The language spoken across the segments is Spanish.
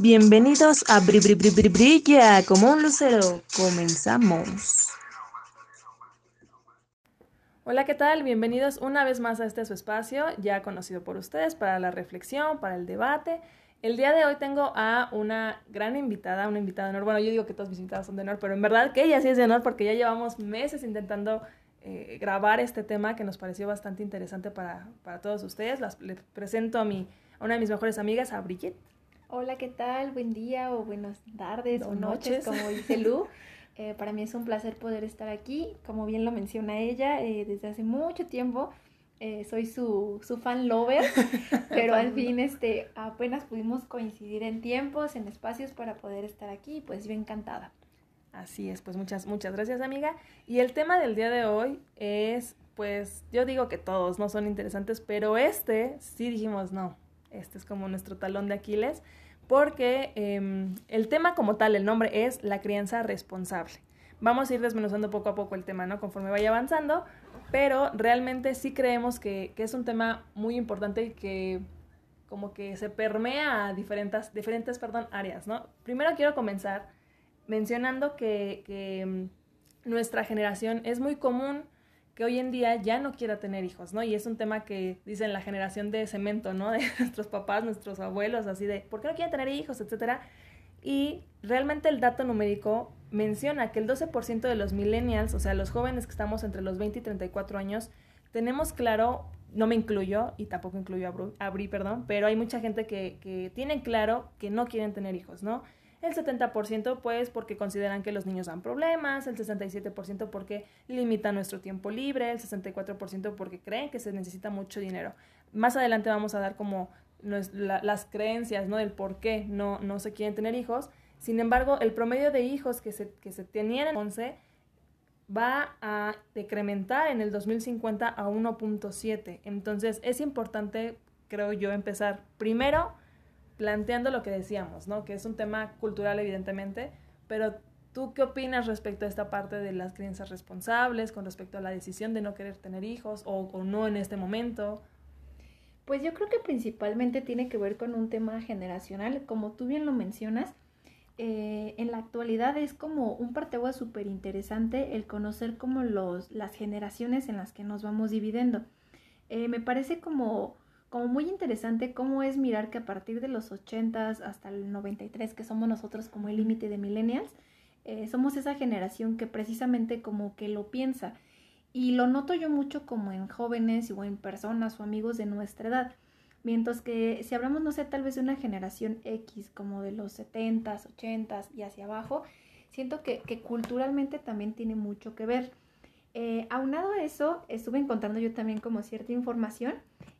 Bienvenidos a Bri Bri Bri Bri Brilla como un lucero. Comenzamos. Hola, ¿qué tal? Bienvenidos una vez más a este su espacio, ya conocido por ustedes, para la reflexión, para el debate. El día de hoy tengo a una gran invitada, una invitada de honor. Bueno, yo digo que todas mis invitadas son de honor, pero en verdad que ella sí es de honor porque ya llevamos meses intentando eh, grabar este tema que nos pareció bastante interesante para, para todos ustedes. Les presento a, mi, a una de mis mejores amigas, a Brigitte. Hola, ¿qué tal? Buen día o buenas tardes o noches, noches. como dice Lu. Eh, para mí es un placer poder estar aquí. Como bien lo menciona ella, eh, desde hace mucho tiempo eh, soy su, su fan lover, pero al fin este, apenas pudimos coincidir en tiempos, en espacios para poder estar aquí. Pues yo encantada. Así es, pues muchas, muchas gracias amiga. Y el tema del día de hoy es, pues yo digo que todos no son interesantes, pero este sí dijimos no, este es como nuestro talón de Aquiles, porque em, el tema como tal, el nombre es la crianza responsable. Vamos a ir desmenuzando poco a poco el tema, ¿no? Conforme vaya avanzando, pero realmente sí creemos que, que es un tema muy importante y que como que se permea a diferentes, diferentes perdón, áreas, ¿no? Primero quiero comenzar mencionando que, mm, nuestra generación es muy común que hoy en día ya no quiera tener hijos, ¿no? Y es un tema que dicen la generación de cemento, ¿no? De nuestros papás, nuestros abuelos, así de, ¿por qué no quieren tener hijos, etcétera? Y realmente el dato numérico menciona que el 12% de los millennials, o sea, los jóvenes que estamos entre los 20 y 34 años, tenemos claro, no me incluyo y tampoco incluyo a, Bru, Bri, perdón, pero hay mucha gente que, que tienen claro que no quieren tener hijos, ¿no? El 70% pues porque consideran que los niños dan problemas, el 67% porque limitan nuestro tiempo libre, el 64% porque creen que se necesita mucho dinero. Más adelante vamos a dar como las creencias, ¿no? Del por qué no, no se quieren tener hijos. Sin embargo, el promedio de hijos que se, que se tenían en 11 va a decrementar en el 2050 a 1.7. Entonces es importante, creo yo, empezar primero planteando lo que decíamos, ¿no? Que es un tema cultural evidentemente, pero ¿tú qué opinas respecto a esta parte de las crianzas responsables, con respecto a la decisión de no querer tener hijos o, no en este momento? Pues yo creo que principalmente tiene que ver con un tema generacional, como tú bien lo mencionas. eh, en la actualidad es como un parteaguas súper interesante el conocer como los, las generaciones en las que nos vamos dividiendo. Eh, me parece como, como muy interesante cómo es mirar que a partir de los 80s hasta el 93, que somos nosotros como el límite de millennials, eh, somos esa generación que precisamente como que lo piensa. Y lo noto yo mucho como en jóvenes o en personas o amigos de nuestra edad. Mientras que si hablamos, no sé, tal vez de una generación X, como de los 70s, 80s y hacia abajo, siento que culturalmente también tiene mucho que ver. Eh, aunado a eso, estuve encontrando yo también como cierta información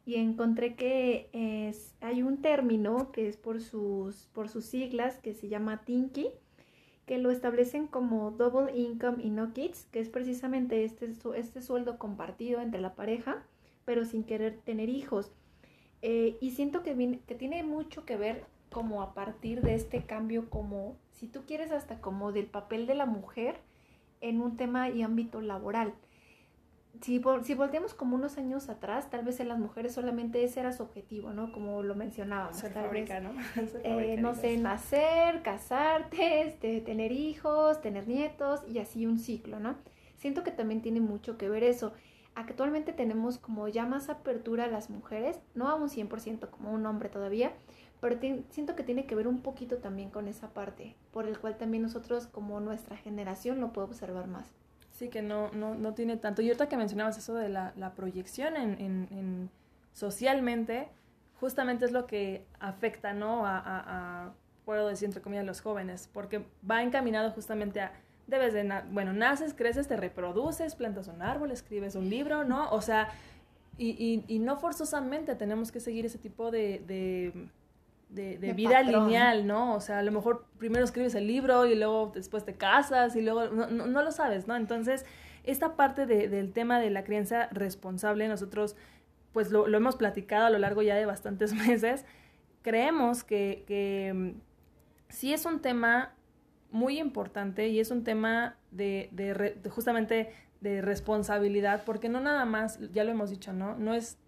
y encontré que es, hay un término que es por sus, por sus siglas que se llama TINKI, que lo establecen como Double Income y No Kids, que es precisamente este, este sueldo compartido entre la pareja, pero sin querer tener hijos. Eh, y siento que, viene- que tiene mucho que ver como a partir de este cambio, como si tú quieres hasta como del papel de la mujer en un tema y ámbito laboral. Si, si volteamos como unos años atrás, tal vez en las mujeres solamente ese era su objetivo, ¿no? Como lo mencionábamos. Ser tal vez, fábrica, ¿no? Ser eh, no sé, nacer, casarte, este, tener hijos, tener nietos y así un ciclo, ¿no? Siento que también tiene mucho que ver eso. Actualmente tenemos como ya más apertura a las mujeres, no a un 100% como un hombre todavía, pero ti- siento que tiene que ver un poquito también con esa parte, por el cual también nosotros como nuestra generación lo puede observar más. Sí, que no, no, no tiene tanto. Y ahorita que mencionabas eso de la, la proyección en, en, en socialmente, justamente es lo que afecta, ¿no? A, a, a, puedo decir, entre comillas, los jóvenes, porque va encaminado justamente a, debes de, na- bueno, naces, creces, te reproduces, plantas un árbol, escribes un libro, ¿no? O sea, y, y, y no forzosamente tenemos que seguir ese tipo de, de, de, vida patrón. lineal, ¿no? O sea, a lo mejor primero escribes el libro y luego después te casas y luego no, no, no lo sabes, ¿no? Entonces, esta parte de- del tema de la crianza responsable, nosotros pues lo, lo hemos platicado a lo largo ya de bastantes meses, creemos que, que mm, sí es un tema muy importante y es un tema de, de re- de justamente de responsabilidad, porque no nada más, ya lo hemos dicho, ¿no? No es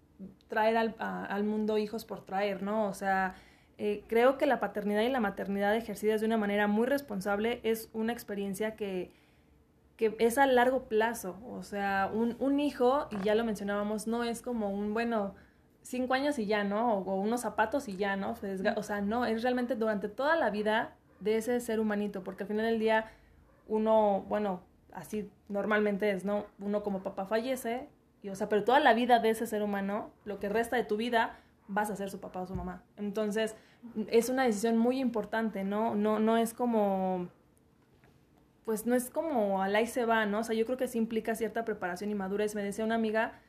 traer al, a- al mundo hijos por traer, ¿no? O sea, eh, creo que la paternidad y la maternidad ejercidas de una manera muy responsable es una experiencia que, que es a largo plazo. O sea, un, un, hijo, y ya lo mencionábamos, no es como un, bueno, cinco años y ya, ¿no? O, unos zapatos y ya, ¿no? o sea, no, es realmente durante toda la vida de ese ser humanito, porque al final del día uno, bueno, así normalmente es, ¿no? Uno como papá fallece, y o sea, pero toda la vida de ese ser humano, lo que resta de tu vida, vas a ser su papá o su mamá. Entonces, es una decisión muy importante, ¿no? No, no es como pues no es como al ahí se va, ¿no? O sea, yo creo que sí implica cierta preparación y madurez. Me decía una amiga,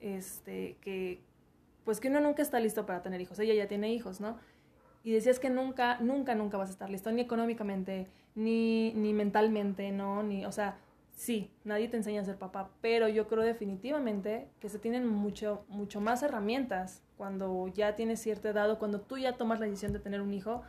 este, que, pues que uno nunca está listo para tener hijos. Ella ya tiene hijos, ¿no? Y decías que nunca, nunca, nunca vas a estar listo, ni económicamente, ni, ni mentalmente, ¿no? Ni, o sea, sí, nadie te enseña a ser papá, pero yo creo definitivamente que se tienen mucho, mucho más herramientas cuando ya tienes cierta edad o cuando tú ya tomas la decisión de tener un hijo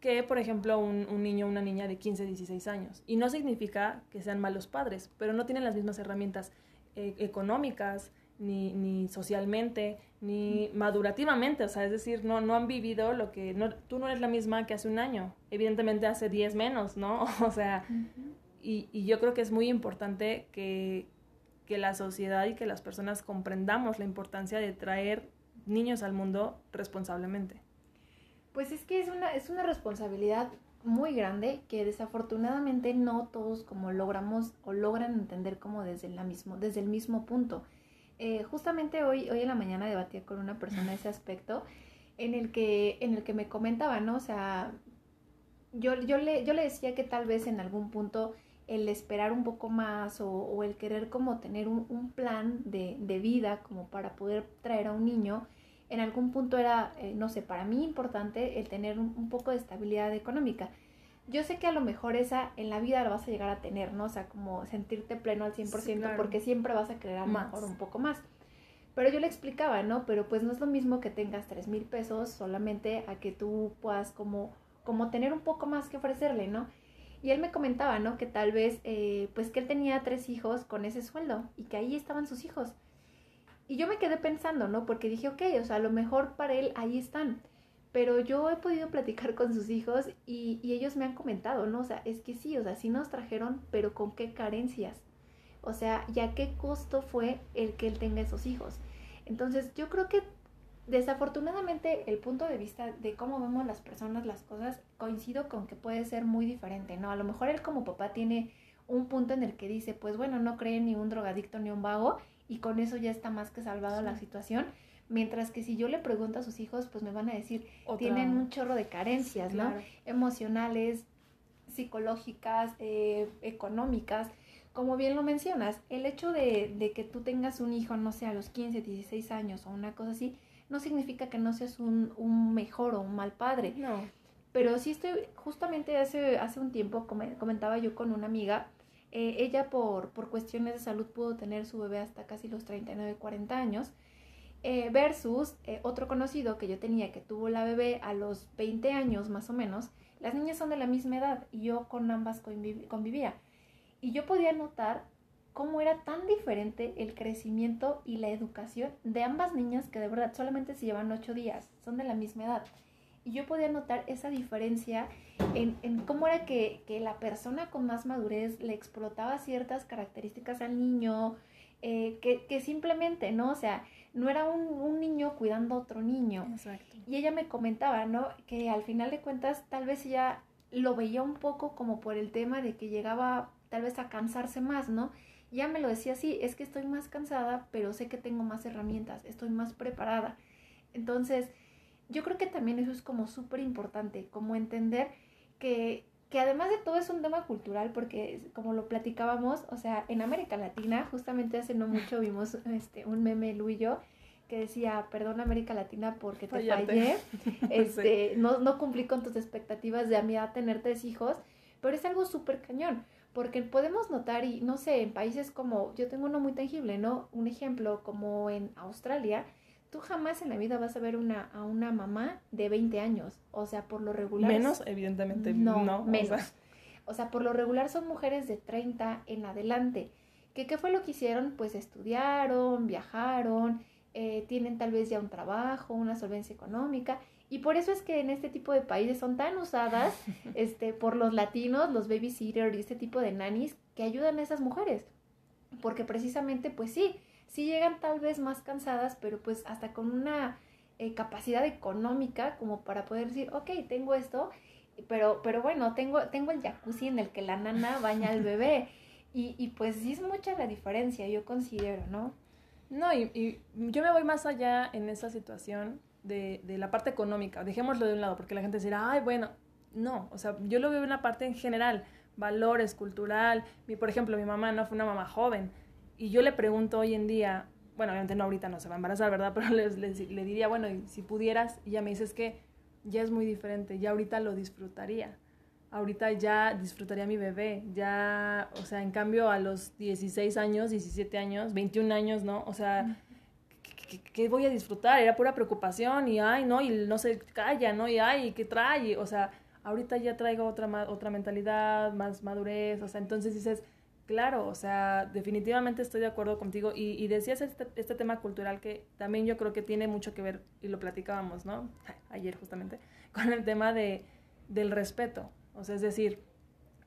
que, por ejemplo, un, un niño o una niña de 15, 16 años. Y no significa que sean malos padres, pero no tienen las mismas herramientas eh, económicas, ni, ni, socialmente, ni madurativamente, o sea, es decir, no, no han vivido lo que, no, tú no eres la misma que hace un año, evidentemente hace 10 menos, ¿no? O sea, y, y, yo creo que es muy importante que, que la sociedad y que las personas comprendamos la importancia de traer niños al mundo responsablemente. Pues es que es una, es una responsabilidad muy grande que desafortunadamente no todos como logramos o logran entender como desde, la mismo, desde el mismo punto. Eh, justamente hoy, hoy en la mañana debatía con una persona ese aspecto en el que, en el que me comentaba, ¿no? O sea, yo, yo, le, yo le decía que tal vez en algún punto el esperar un poco más o, el querer como tener un, un plan de, de, vida como para poder traer a un niño, en algún punto era, eh, no sé, para mí importante el tener un, poco de estabilidad económica. Yo sé que a lo mejor esa en la vida la vas a llegar a tener, ¿no? O sea, como sentirte pleno al 100% porque siempre vas a querer a lo mejor un poco más. Pero yo le explicaba, ¿no? Pero pues no es lo mismo que tengas 3 mil pesos solamente a que tú puedas como, como tener un poco más que ofrecerle, ¿no? Y él me comentaba, ¿no? Que tal vez, eh, pues que él tenía tres hijos con ese sueldo y que ahí estaban sus hijos. Y yo me quedé pensando, ¿no? Porque dije, ok, o sea, a lo mejor para él ahí están. Pero yo he podido platicar con sus hijos y, y ellos me han comentado, ¿no? O sea, es que sí, o sea, sí nos trajeron, pero con qué carencias. O sea, ya qué costo fue el que él tenga esos hijos. Entonces, yo creo que desafortunadamente el punto de vista de cómo vemos las personas las cosas coincido con que puede ser muy diferente, ¿no? A lo mejor él como papá tiene un punto en el que dice, pues bueno, no cree ni un drogadicto ni un vago y con eso ya está más que salvado la situación. Mientras que si yo le pregunto a sus hijos, pues me van a decir, tienen un chorro de carencias, ¿no? Emocionales, psicológicas, eh, económicas. Como bien lo mencionas, el hecho de, de, que tú tengas un hijo, no sé, a los 15, 16 años o una cosa así, no significa que no seas un, un mejor o un mal padre. No. Pero sí estoy, justamente hace, hace un tiempo comentaba yo con una amiga eh, ella por, por cuestiones de salud pudo tener su bebé hasta casi los 39, 40 años, eh, versus eh, otro conocido que yo tenía que tuvo la bebé a los 20 años más o menos. Las niñas son de la misma edad y yo con ambas convivía. Y yo podía notar cómo era tan diferente el crecimiento y la educación de ambas niñas que de verdad solamente se llevan 8 días, son de la misma edad. Y yo podía notar esa diferencia en, en cómo era que, que, la persona con más madurez le explotaba ciertas características al niño, eh, que, que, simplemente, ¿no? O sea, no era un, un, niño cuidando a otro niño. Exacto. Y ella me comentaba, ¿no? Que al final de cuentas tal vez ella lo veía un poco como por el tema de que llegaba tal vez a cansarse más, ¿no? Ya me lo decía así, es que estoy más cansada, pero sé que tengo más herramientas, estoy más preparada. Entonces, yo creo que también eso es como súper importante, como entender que, que además de todo es un tema cultural, porque como lo platicábamos, o sea, en América Latina, justamente hace no mucho vimos este, un meme, Lu y yo, que decía, perdón América Latina porque te fallé, este, no, no cumplí con tus expectativas de a tener tres hijos, pero es algo súper cañón, porque podemos notar, y no sé, en países como, yo tengo uno muy tangible, ¿no? Un ejemplo como en Australia, tú jamás en la vida vas a ver una, a una mamá de 20 años. O sea, por lo regular. Menos, evidentemente. No, no menos. O sea. o sea, por lo regular son mujeres de 30 en adelante. ¿Qué, ¿Qué fue lo que hicieron? Pues estudiaron, viajaron, eh, tienen tal vez ya un trabajo, una solvencia económica. Y por eso es que en este tipo de países son tan usadas este, por los latinos, los babysitters y este tipo de nannies que ayudan a esas mujeres. Porque precisamente, pues sí, sí llegan tal vez más cansadas, pero pues hasta con una eh, capacidad económica como para poder decir, ok, tengo esto, pero, pero bueno, tengo, tengo el jacuzzi en el que la nana baña al bebé. Y, y pues sí es mucha la diferencia, yo considero, ¿no? No, y, y yo me voy más allá en esa situación de, de, la parte económica. Dejémoslo de un lado, porque la gente dirá, ay, bueno, no, o sea, yo lo veo en la parte en general, valores, cultural. Mi, por ejemplo, mi mamá no fue una mamá joven, y yo le pregunto hoy en día, bueno, obviamente no ahorita no se va a embarazar, ¿verdad? Pero les, les, le diría, bueno, y si pudieras, y ella me dice, es que ya es muy diferente, ya ahorita lo disfrutaría ahorita ya disfrutaría mi bebé, ya, o sea, en cambio a los 16 años, 17 años, 21 años, ¿no? O sea, ¿qué, voy a disfrutar? Era pura preocupación y, ay, no, y no se calla, ¿no? Y, ay, ¿qué trae? O sea, ahorita ya traigo otra, otra mentalidad, más madurez, o sea, entonces dices, claro, o sea, definitivamente estoy de acuerdo contigo y, y decías este, este tema cultural que también yo creo que tiene mucho que ver, y lo platicábamos, ¿no? Ayer justamente, con el tema de, del respeto. O sea, es decir,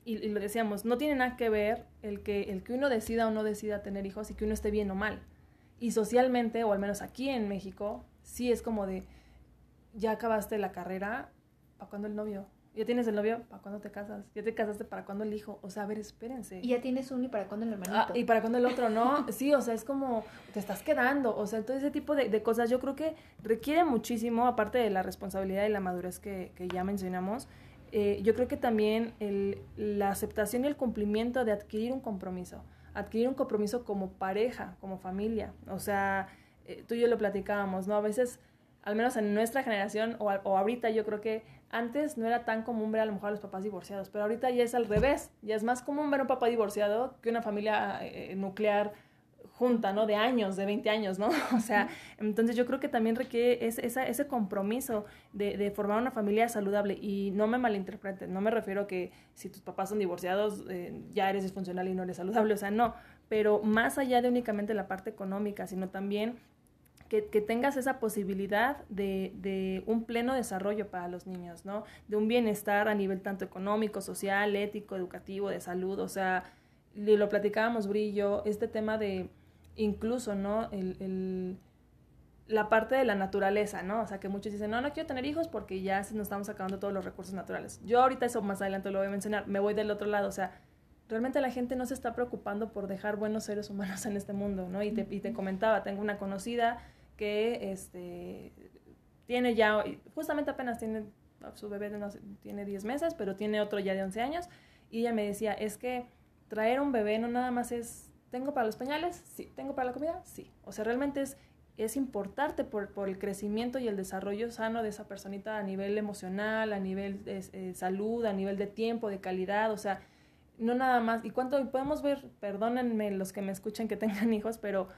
y, lo decíamos, no tiene nada que ver el que, el que uno decida o no decida tener hijos y que uno esté bien o mal. Y socialmente, o al menos aquí en México, sí es como de, ya acabaste la carrera, ¿para cuándo el novio? ¿Ya tienes el novio? ¿Para cuándo te casas? ¿Ya te casaste? ¿Para cuándo el hijo? O sea, a ver, espérense. Y ya tienes uno y para cuándo el hermanito. Ah, y para cuándo el otro, ¿no? Sí, o sea, es como, te estás quedando. O sea, todo ese tipo de, de cosas yo creo que requiere muchísimo, aparte de la responsabilidad y la madurez que, que ya mencionamos, eh, yo creo que también el, la aceptación y el cumplimiento de adquirir un compromiso, adquirir un compromiso como pareja, como familia. O sea, eh, tú y yo lo platicábamos, ¿no? A veces, al menos en nuestra generación o, o, ahorita, yo creo que antes no era tan común ver a lo mejor a los papás divorciados, pero ahorita ya es al revés, ya es más común ver a un papá divorciado que una familia eh, nuclear junta, ¿no? De años, de 20 años, ¿no? O sea, entonces yo creo que también requiere ese, compromiso de, de, formar una familia saludable y no me malinterpreten, no me refiero a que si tus papás son divorciados eh, ya eres disfuncional y no eres saludable, o sea, no, pero más allá de únicamente la parte económica, sino también que, tengas esa posibilidad de, un pleno desarrollo para los niños, ¿no? De un bienestar a nivel tanto económico, social, ético, educativo, de salud, o sea, lo platicábamos, Brillo, este tema de incluso, ¿no? El, la parte de la naturaleza, ¿no? O sea, que muchos dicen, no, no quiero tener hijos porque ya nos estamos acabando todos los recursos naturales. Yo ahorita eso más adelante lo voy a mencionar, me voy del otro lado, o sea, realmente la gente no se está preocupando por dejar buenos seres humanos en este mundo, ¿no? Y te, y te comentaba, tengo una conocida que este, tiene ya, justamente apenas tiene, su bebé no, tiene 10 meses, pero tiene otro ya de 11 años, y ella me decía, es que traer un bebé no nada más es ¿Tengo para los pañales? Sí. ¿Tengo para la comida? Sí. O sea, realmente es, es importarte por, por el crecimiento y el desarrollo sano de esa personita a nivel emocional, a nivel de eh, salud, a nivel de tiempo, de calidad, o sea, no nada más. Y cuánto podemos ver, perdónenme los que me escuchen que tengan hijos, pero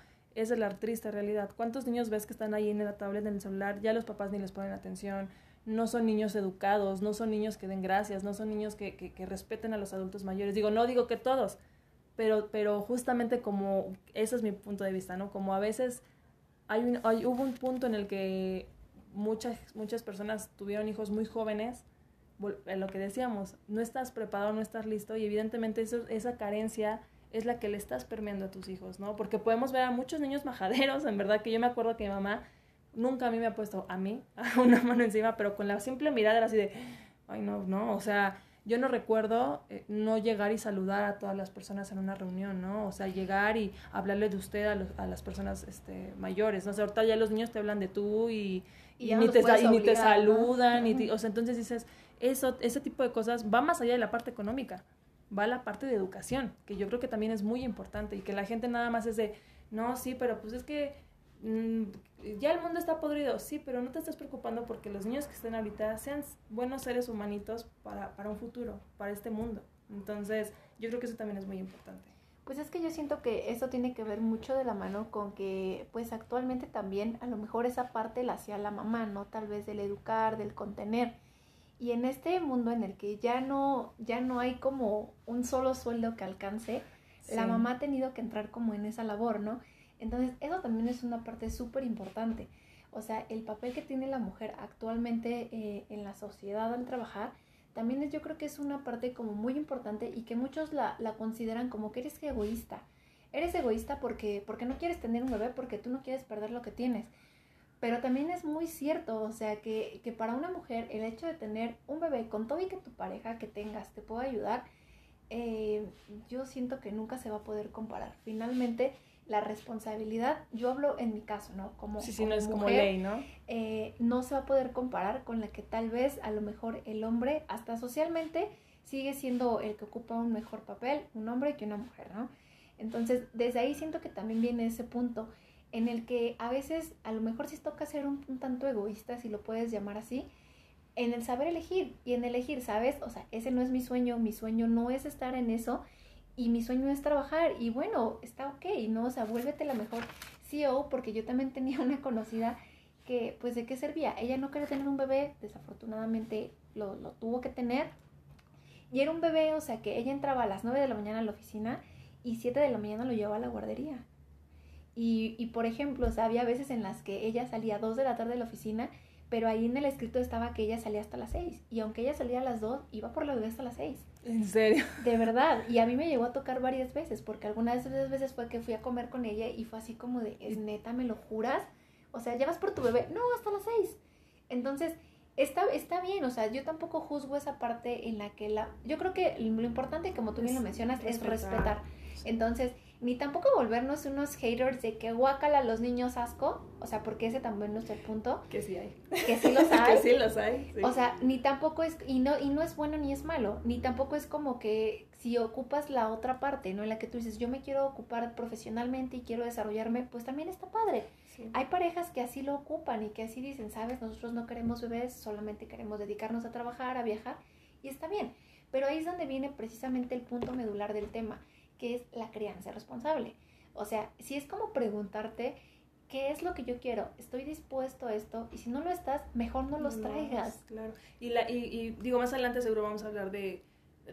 esa es la triste realidad. ¿Cuántos niños ves que están ahí en la tablet, en el celular? Ya los papás ni les ponen atención. No son niños educados, no son niños que den gracias, no son niños que, que, respeten a los adultos mayores. Digo, no digo que todos, pero, pero justamente como, ese es mi punto de vista, ¿no? Como a veces hay, un, hay hubo un punto en el que muchas, muchas personas tuvieron hijos muy jóvenes, lo que decíamos, no estás preparado, no estás listo y evidentemente eso, esa carencia es la que le estás permeando a tus hijos, ¿no? Porque podemos ver a muchos niños majaderos, en verdad que yo me acuerdo que mi mamá nunca a mí me ha puesto a mí una mano encima, pero con la simple mirada era así de, ay no, no, o sea, yo no recuerdo eh, no llegar y saludar a todas las personas en una reunión, ¿no? O sea, llegar y hablarle de usted a, los, a las personas este, mayores, ¿no? O sea, ahorita ya los niños te hablan de tú y, y, y ni, te, y ni te saludan, ¿no? y o sea, entonces dices, eso, ese tipo de cosas va más allá de la parte económica, va la parte de educación, que yo creo que también es muy importante y que la gente nada más es de, no, sí, pero pues es que Mm, ya el mundo está podrido, sí, pero no te estés preocupando porque los niños que estén ahorita sean buenos seres humanitos para, para un futuro, para este mundo. Entonces, yo creo que eso también es muy importante. Pues es que yo siento que eso tiene que ver mucho de la mano con que, pues actualmente también a lo mejor esa parte la hacía la mamá, ¿no? Tal vez del educar, del contener. Y en este mundo en el que ya no, ya no hay como un solo sueldo que alcance, sí. la mamá ha tenido que entrar como en esa labor, ¿no? Entonces, eso también es una parte súper importante. O sea, el papel que tiene la mujer actualmente eh, en la sociedad al trabajar, también es, yo creo que es una parte como muy importante y que muchos la, la consideran como que eres egoísta. Eres egoísta porque, porque no quieres tener un bebé, porque tú no quieres perder lo que tienes. Pero también es muy cierto, o sea, que, que para una mujer el hecho de tener un bebé con todo y que tu pareja que tengas te pueda ayudar, eh, yo siento que nunca se va a poder comparar. Finalmente, la responsabilidad, yo hablo en mi caso, ¿no? Como, sí, sí, no es como ley, ¿no? Eh, no se va a poder comparar con la que tal vez a lo mejor el hombre, hasta socialmente, sigue siendo el que ocupa un mejor papel, un hombre que una mujer, ¿no? Entonces, desde ahí siento que también viene ese punto en el que a veces, a lo mejor sí toca ser un, tanto egoísta, si lo puedes llamar así, en el saber elegir y en elegir, ¿sabes? O sea, ese no es mi sueño, mi sueño no es estar en eso y mi sueño es trabajar y bueno, está ok, ¿no? O sea, vuélvete la mejor CEO porque yo también tenía una conocida que pues de qué servía. Ella no quería tener un bebé, desafortunadamente lo, lo tuvo que tener y era un bebé, o sea, que ella entraba a las 9 de la mañana a la oficina y 7 de la mañana lo llevaba a la guardería. Y, y por ejemplo, o sea, había veces en las que ella salía a 2 de la tarde de la oficina pero ahí en el escrito estaba que ella salía hasta las 6 y aunque ella salía a las 2, iba por la bebé hasta las 6. ¿En serio? De verdad, y a mí me llegó a tocar varias veces, porque algunas de esas veces fue que fui a comer con ella y fue así como de, ¿es neta, me lo juras? O sea, ¿ya vas por tu bebé? No, hasta las 6. Entonces, está, está bien, o sea, yo tampoco juzgo esa parte en la que la... Yo creo que lo importante, como tú bien lo mencionas, es respetar. Entonces, ni tampoco volvernos unos haters de que guácala a los niños asco, o sea, porque ese también no es el punto. Que sí hay. Que sí los hay. que sí los hay. O sea, ni tampoco es, y no, y no es bueno ni es malo, ni tampoco es como que si ocupas la otra parte, ¿no? En la que tú dices, yo me quiero ocupar profesionalmente y quiero desarrollarme, pues también está padre. Hay parejas que así lo ocupan y que así dicen, sabes, nosotros no queremos bebés, solamente queremos dedicarnos a trabajar, a viajar, y está bien. Pero ahí es donde viene precisamente el punto medular del tema que es la crianza responsable. O sea, si es como preguntarte, ¿qué es lo que yo quiero? ¿Estoy dispuesto a esto? Y si no lo estás, mejor no los traigas. Claro. Y, la, y, digo, más adelante seguro vamos a hablar de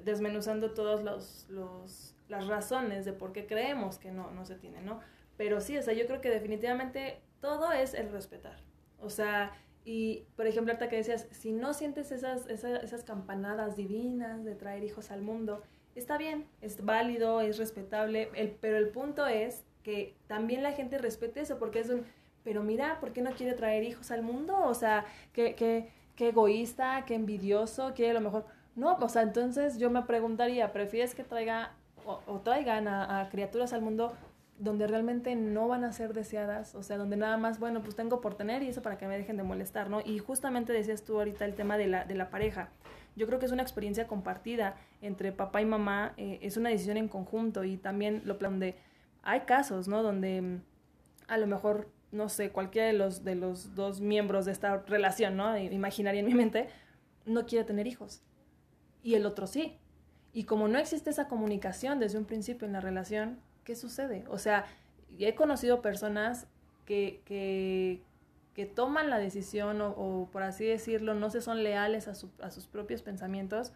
desmenuzando todas los, los, las razones de por qué creemos que no, no se tiene, ¿no? Pero sí, o sea, yo creo que definitivamente todo es el respetar. O sea, y por ejemplo, ahorita que decías, si no sientes esas, esas, esas campanadas divinas de traer hijos al mundo, está bien, es válido, es respetable, el, pero el punto es que también la gente respete eso, porque es un, pero mira, ¿por qué no quiere traer hijos al mundo? O sea, qué, qué, qué egoísta, qué envidioso, quiere a lo mejor... No, o sea, entonces yo me preguntaría, ¿prefieres que traiga o, traigan a, criaturas al mundo donde realmente no van a ser deseadas, o sea, donde nada más, bueno, pues tengo por tener y eso para que me dejen de molestar, ¿no? Y justamente decías tú ahorita el tema de la, de la pareja yo creo que es una experiencia compartida entre papá y mamá, eh, es una decisión en conjunto y también lo donde hay casos, ¿no? Donde mm, a lo mejor, no sé, cualquiera de los, de los dos miembros de esta relación, ¿no? Imaginaria en mi mente, no quiere tener hijos y el otro sí. Y como no existe esa comunicación desde un principio en la relación, ¿qué sucede? O sea, he conocido personas que, que, que toman la decisión o, por así decirlo, no se son leales a, sus propios pensamientos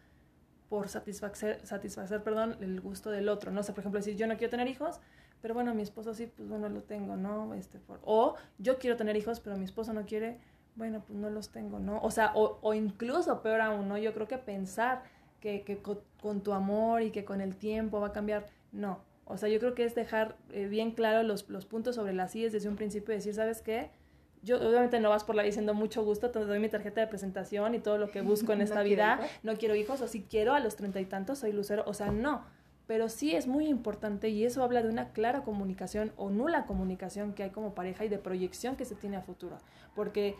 por satisfacer, satisfacer perdón, el gusto del otro. No sé, por ejemplo, decir yo no quiero tener hijos, pero bueno, mi esposo sí, pues bueno, lo tengo, ¿no? Este, o yo quiero tener hijos, pero mi esposo no quiere, bueno, pues no los tengo, ¿no? O sea, o, incluso peor aún, ¿no? Yo creo que pensar que, con, tu amor y que con el tiempo va a cambiar, no. O sea, yo creo que es dejar eh, bien claro los, los puntos sobre las IES desde un principio y decir, ¿sabes qué? Yo obviamente no vas por la diciendo mucho gusto, te doy mi tarjeta de presentación y todo lo que busco en esta vida, no quiero hijos, o si quiero a los treinta y tantos soy lucero, o sea, no. Pero sí es muy importante y eso habla de una clara comunicación o nula comunicación que hay como pareja y de proyección que se tiene a futuro. Porque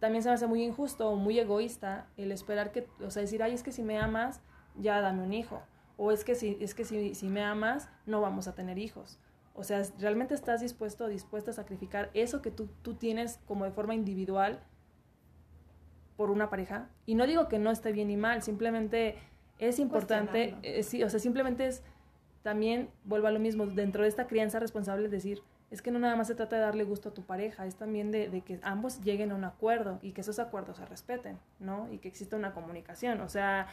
también se me hace muy injusto o muy egoísta el esperar que, o sea, decir, ay, es que si me amas, ya dame un hijo. O es que si, es que si, si me amas, no vamos a tener hijos. O sea, ¿realmente estás dispuesto o dispuesta a sacrificar eso que tú, tú tienes como de forma individual por una pareja? Y no digo que no esté bien ni mal, simplemente es importante, eh, sí, o sea, simplemente es también, vuelvo a lo mismo, dentro de esta crianza responsable es decir, es que no nada más se trata de darle gusto a tu pareja, es también de, de, que ambos lleguen a un acuerdo y que esos acuerdos se respeten, ¿no? Y que exista una comunicación. O sea,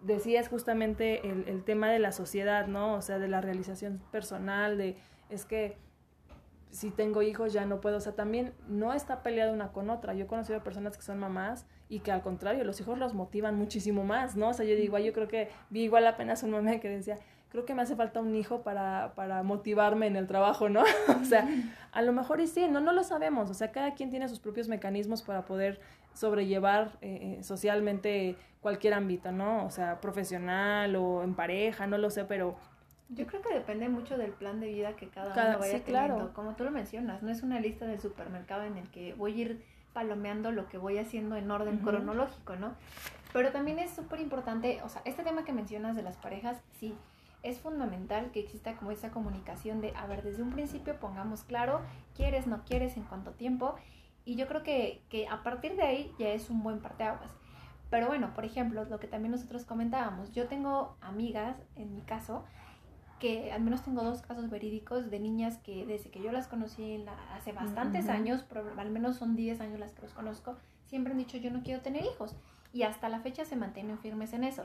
decías justamente el, el tema de la sociedad, ¿no? O sea, de la realización personal, de es que si tengo hijos ya no puedo, o sea, también no está peleada una con otra. Yo he conocido personas que son mamás y que al contrario, los hijos los motivan muchísimo más, ¿no? O sea, yo digo, yo creo que vi igual apenas un meme que decía, creo que me hace falta un hijo para, para motivarme en el trabajo, ¿no? o sea, a lo mejor y sí, no, no lo sabemos, o sea, cada quien tiene sus propios mecanismos para poder sobrellevar eh, eh, socialmente cualquier ámbito, ¿no? O sea, profesional o en pareja, no lo sé, pero yo creo que depende mucho del plan de vida que cada, uno vaya teniendo. Claro. Como tú lo mencionas, no es una lista del supermercado en el que voy a ir palomeando lo que voy haciendo en orden cronológico, ¿no? Pero también es súper importante, o sea, este tema que mencionas de las parejas, sí, es fundamental que exista como esa comunicación de, a ver, desde un principio pongamos claro, quieres, no quieres, en cuánto tiempo, y yo creo que, que a partir de ahí ya es un buen parteaguas. Pero bueno, por ejemplo, lo que también nosotros comentábamos, yo tengo amigas, en mi caso, que al menos tengo dos casos verídicos de niñas que desde que yo las conocí hace bastantes años, al menos son 10 años las que los conozco, siempre han dicho yo no quiero tener hijos y hasta la fecha se mantienen firmes en eso.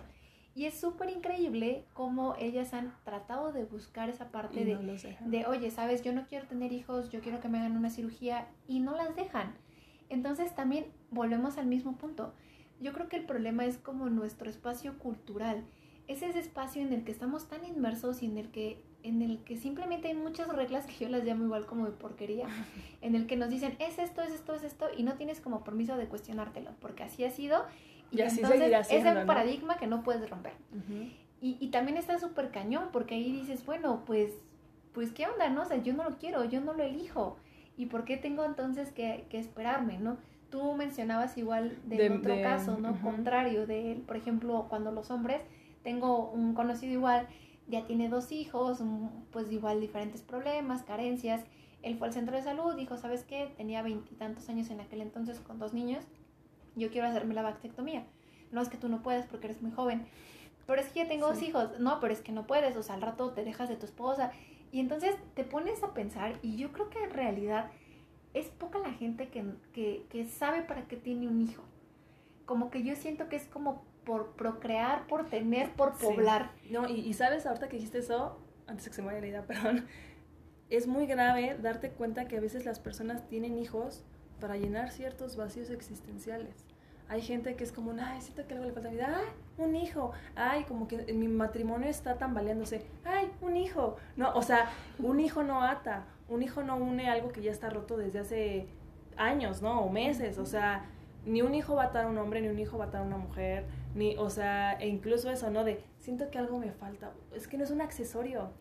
Y es súper increíble cómo ellas han tratado de buscar esa parte de, de, oye, sabes, yo no quiero tener hijos, yo quiero que me hagan una cirugía y no las dejan. Entonces también volvemos al mismo punto. Yo creo que el problema es como nuestro espacio cultural es ese espacio en el que estamos tan inmersos y en el que en el que simplemente hay muchas reglas que yo las llamo igual como de porquería, en el que nos dicen es esto, es esto, es esto, y no tienes como permiso de cuestionártelo, porque así ha sido, y, así entonces es un paradigma que no puedes romper. y, y, también está súper cañón, porque ahí dices, bueno, pues, pues, ¿qué onda, no? O sea, yo no lo quiero, yo no lo elijo, ¿y por qué tengo entonces que, que esperarme, no? Tú mencionabas igual de, otro caso, ¿no? Contrario de por ejemplo, cuando los hombres tengo un conocido igual, ya tiene dos hijos, pues igual diferentes problemas, carencias. Él fue al centro de salud, dijo, ¿sabes qué? Tenía veintitantos años en aquel entonces con dos niños, yo quiero hacerme la vasectomía. No es que tú no puedas porque eres muy joven, pero es que ya tengo dos hijos. No, pero es que no puedes, o sea, al rato te dejas de tu esposa. Y entonces te pones a pensar, y yo creo que en realidad es poca la gente que, que, que sabe para qué tiene un hijo. Como que yo siento que es como por procrear, por tener, por poblar. No, y, sabes, ahorita que dijiste eso, antes que se me vaya la idea, perdón, es muy grave darte cuenta que a veces las personas tienen hijos para llenar ciertos vacíos existenciales. Hay gente que es como, ay, siento que algo le falta vida, ay, un hijo, ay, como que mi matrimonio está tambaleándose, ay, un hijo. No, o sea, un hijo no ata, un hijo no une algo que ya está roto desde hace años, ¿no? O meses, o sea, ni un hijo va a atar a un hombre, ni un hijo va a atar a una mujer, ni, o sea, e incluso eso, ¿no? De, siento que algo me falta, es que no es un accesorio.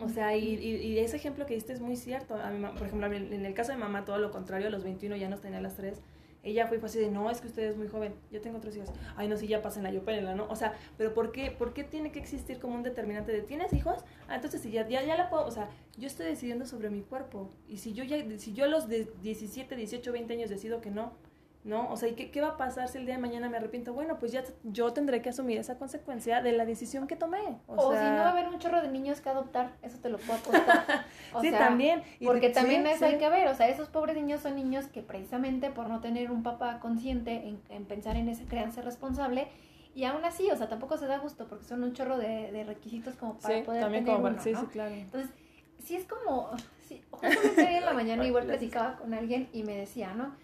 O sea, y, y, ese ejemplo que diste es muy cierto. por ejemplo, en el caso de mamá, todo lo contrario, a los 21 ya nos tenía las tres. Ella fue, así de, no, es que usted es muy joven, yo tengo tres hijos. Ay, no, sí, ya pasen la yo pérenla, ¿no? O sea, pero ¿por qué, ¿por qué tiene que existir como un determinante de, ¿tienes hijos? Ah, entonces sí, ya, ya, ya la puedo, o sea, yo estoy decidiendo sobre mi cuerpo. Y si yo ya, si yo a los de 17, 18, 20 años decido que no, ¿no? O sea, ¿y qué, qué, va a pasar si el día de mañana me arrepiento? Bueno, pues ya yo tendré que asumir esa consecuencia de la decisión que tomé. O, si no va a haber un chorro de niños que adoptar, eso te lo puedo apostar. sí, también. porque también eso hay que ver, o sea, esos pobres niños son niños que precisamente por no tener un papá consciente en, pensar en esa crianza responsable, y aún así, o sea, tampoco se da gusto porque son un chorro de, requisitos como para poder tener uno, sí, sí, claro. Entonces, sí es como, sí, justamente en la mañana igual platicaba con alguien y me decía, ¿no?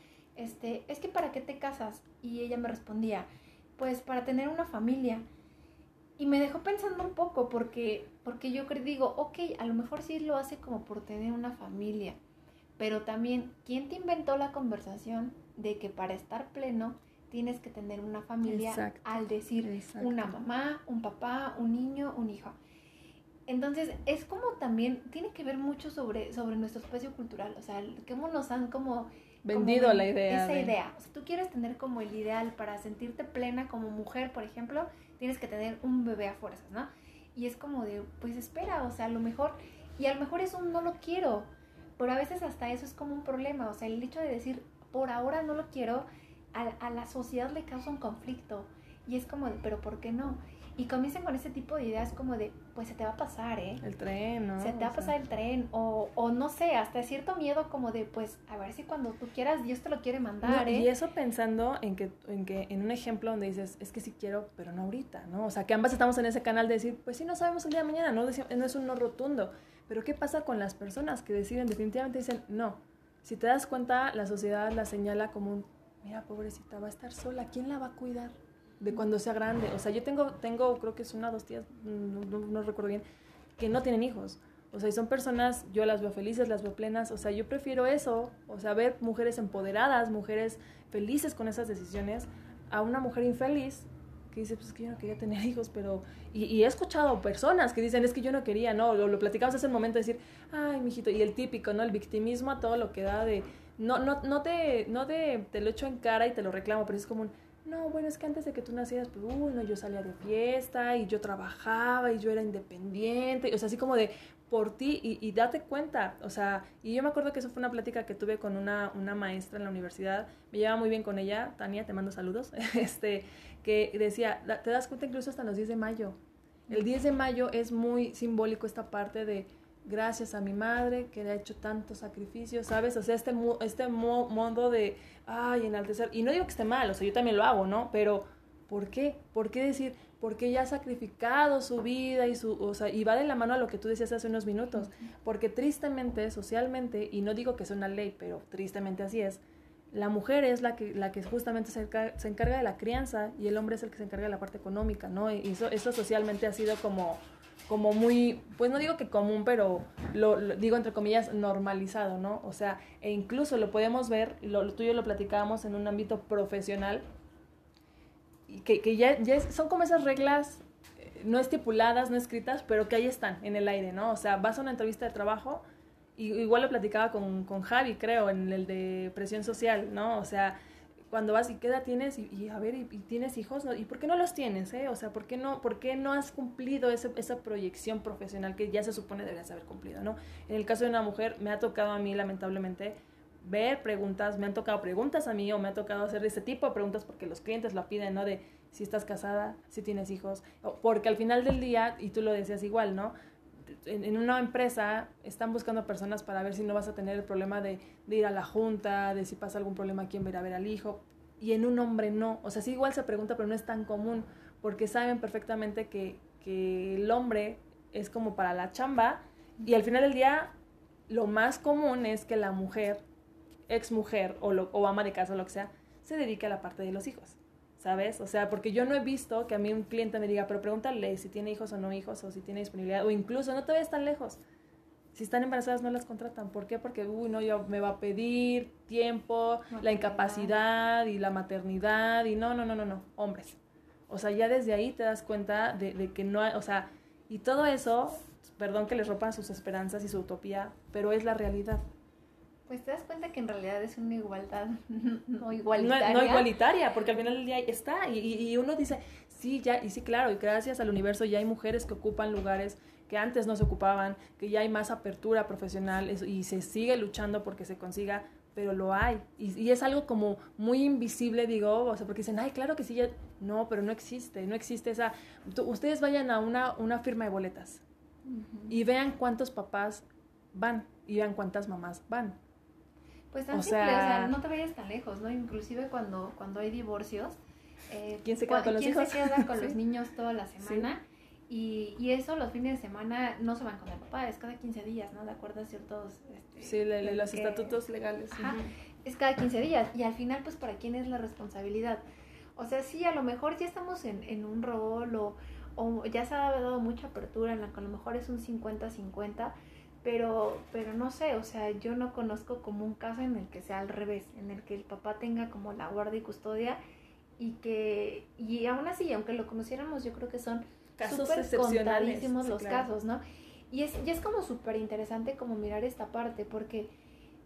Este, es que para qué te casas? Y ella me respondía, pues para tener una familia. Y me dejó pensando un poco porque, porque yo digo, ok, a lo mejor sí lo hace como por tener una familia, pero también, ¿quién te inventó la conversación de que para estar pleno tienes que tener una familia al decir una mamá, un papá, un niño, un hijo? Entonces, es como también, tiene que ver mucho sobre, sobre nuestro espacio cultural, o sea, cómo nos han como vendido la idea. Esa idea. O sea, tú quieres tener como el ideal para sentirte plena como mujer, por ejemplo, tienes que tener un bebé a fuerzas, ¿no? Y es como de, pues espera, o sea, a lo mejor, y a lo mejor eso no lo quiero, pero a veces hasta eso es como un problema, o sea, el hecho de decir, por ahora no lo quiero, a, a la sociedad le causa un conflicto. Y es como de, pero ¿por qué no? Y comienzan con ese tipo de ideas como de, pues se te va a pasar, ¿eh? El tren, ¿no? Se te va a pasar el tren, o, o no sé, hasta cierto miedo como de, pues a ver si cuando tú quieras Dios te lo quiere mandar, ¿eh? Y eso pensando en que, en que, en un ejemplo donde dices, es que sí quiero, pero no ahorita, ¿no? O sea, que ambas estamos en ese canal de decir, pues sí, no sabemos el día de mañana, no, no es un no rotundo, Pero ¿qué pasa con las personas que deciden definitivamente dicen, no? Si te das cuenta, la sociedad la señala como un, mira, pobrecita, va a estar sola, ¿quién la va a cuidar? De cuando sea grande. O sea, yo tengo, tengo creo que es una o dos tías, no, no, no recuerdo bien, que no tienen hijos. O sea, y son personas, yo las veo felices, las veo plenas. O sea, yo prefiero eso, o sea, ver mujeres empoderadas, mujeres felices con esas decisiones, a una mujer infeliz que dice, pues es que yo no quería tener hijos, pero... Y, y he escuchado personas que dicen, es que yo no quería, ¿no? Lo, lo platicamos hace un momento de decir, ay, mijito, y el típico, ¿no? El victimismo a todo lo que da de... No, no, no, te, no te, te lo echo en cara y te lo reclamo, pero es como un... No, bueno, es que antes de que tú nacieras, pues, uy, no, yo salía de fiesta y yo trabajaba y yo era independiente. O sea, así como de, por ti y, y, date cuenta, o sea, y yo me acuerdo que eso fue una plática que tuve con una, una maestra en la universidad, me llevaba muy bien con ella, Tania, te mando saludos, este, que decía, te das cuenta incluso hasta los 10 de mayo, el 10 de mayo es muy simbólico esta parte de gracias a mi madre que le ha hecho tantos sacrificios, ¿sabes? O sea, este, este modo de, ay, enaltecer, y no digo que esté mal, o sea, yo también lo hago, ¿no? Pero, ¿por qué? ¿Por qué decir, porque ella ha sacrificado su vida y su, o sea, y va de la mano a lo que tú decías hace unos minutos, porque tristemente, socialmente, y no digo que sea una ley, pero tristemente así es, la mujer es la que, la que justamente se, se encarga de la crianza y el hombre es el que se encarga de la parte económica, ¿no? Y eso, eso socialmente ha sido como, como muy, pues no digo que común, pero lo, lo, digo entre comillas normalizado, ¿no? O sea, e incluso lo podemos ver, lo, lo tuyo lo platicábamos en un ámbito profesional, que, que ya, ya es, son como esas reglas no estipuladas, no escritas, pero que ahí están en el aire, ¿no? O sea, vas a una entrevista de trabajo y igual lo platicaba con, con Javi, creo, en el de presión social, ¿no? O sea, cuando vas y qué edad tienes y, a ver, y, y, tienes hijos, ¿no? ¿y por qué no los tienes, eh? O sea, ¿por qué no, por qué no has cumplido ese, esa proyección profesional que ya se supone deberías haber cumplido, ¿no? En el caso de una mujer, me ha tocado a mí, lamentablemente, ver preguntas, me han tocado preguntas a mí o me ha tocado hacer ese tipo de preguntas porque los clientes lo piden, ¿no? De si estás casada, si tienes hijos, porque al final del día, y tú lo decías igual, ¿no? En, en, una empresa están buscando personas para ver si no vas a tener el problema de, de, ir a la junta, de si pasa algún problema, quién va a a ver al hijo. Y en un hombre no. O sea, sí igual se pregunta, pero no es tan común, porque saben perfectamente que, que el hombre es como para la chamba, y al final del día, lo más común es que la mujer, ex mujer o, lo, o ama de casa o lo que sea, se dedique a la parte de los hijos. ¿Sabes? O sea, porque yo no he visto que a mí un cliente me diga, pero pregúntale si tiene hijos o no hijos, o si tiene disponibilidad, o incluso no te vayas tan lejos. Si están embarazadas no las contratan. ¿Por qué? Porque, uy, no, yo me va a pedir tiempo, maternidad. la incapacidad y la maternidad, y no, no, no, no, no, hombres. O sea, ya desde ahí te das cuenta de, de que no hay, o sea, y todo eso, perdón que les ropan sus esperanzas y su utopía, pero es la realidad. Pues te das cuenta que en realidad es una igualdad no igualitaria. No, no igualitaria, porque al final del día está. Y, y, uno dice, sí, ya, y sí, claro, y gracias al universo ya hay mujeres que ocupan lugares que antes no se ocupaban, que ya hay más apertura profesional y se sigue luchando porque se consiga, pero lo hay. Y, y es algo como muy invisible, digo, o sea, porque dicen, ay, claro que sí, ya... no, pero no existe, no existe esa... Ustedes vayan a una, una firma de boletas uh -huh. y vean cuántos papás van y vean cuántas mamás van. Pues tan o simple, sea, o sea, no te vayas tan lejos, ¿no? Inclusive cuando, cuando hay divorcios, eh, ¿quién se queda con los ¿quién hijos? se queda con sí. los niños toda la semana? Sí. Y, y, eso los fines de semana no se van con el papá, es cada 15 días, ¿no? De acuerdo a ciertos... Este, sí, le, le, los que, estatutos legales. Ajá, uh -huh. es cada 15 días. Y al final, pues, ¿para quién es la responsabilidad? O sea, sí, a lo mejor ya estamos en, en un rol o, o ya se ha dado mucha apertura en la que a lo mejor es un 50-50, pero, pero no sé, o sea, yo no conozco como un caso en el que sea al revés, en el que el papá tenga como la guardia y custodia y que, y aún así, aunque lo conociéramos, yo creo que son súper contadísimos sí, los claro. casos, ¿no? Y es, y es como súper interesante como mirar esta parte, porque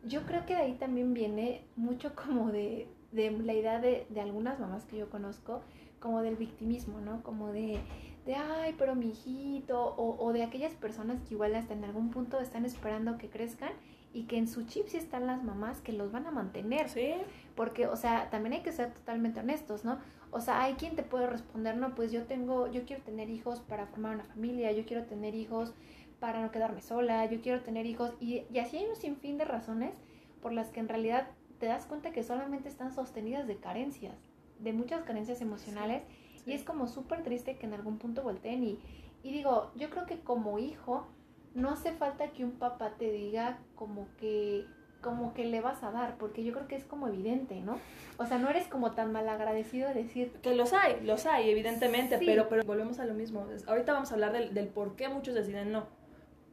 yo creo que de ahí también viene mucho como de, de la idea de, de algunas mamás que yo conozco, como del victimismo, ¿no? Como de, de, ay, pero mi hijito, o, o, de aquellas personas que igual hasta en algún punto están esperando que crezcan y que en su chip sí están las mamás que los van a mantener. Sí. Porque, o sea, también hay que ser totalmente honestos, ¿no? O sea, hay quien te puede responder, no, pues yo tengo, yo quiero tener hijos para formar una familia, yo quiero tener hijos para no quedarme sola, yo quiero tener hijos, y, y así hay un sinfín de razones por las que en realidad te das cuenta que solamente están sostenidas de carencias, de muchas carencias emocionales. Sí y es como súper triste que en algún punto volteen y, y digo, yo creo que como hijo no hace falta que un papá te diga como que como que le vas a dar, porque yo creo que es como evidente, ¿no? O sea, no eres como tan mal agradecido de decir... Que los hay, los hay, evidentemente, pero, pero volvemos a lo mismo. Ahorita vamos a hablar del, del por qué muchos deciden no,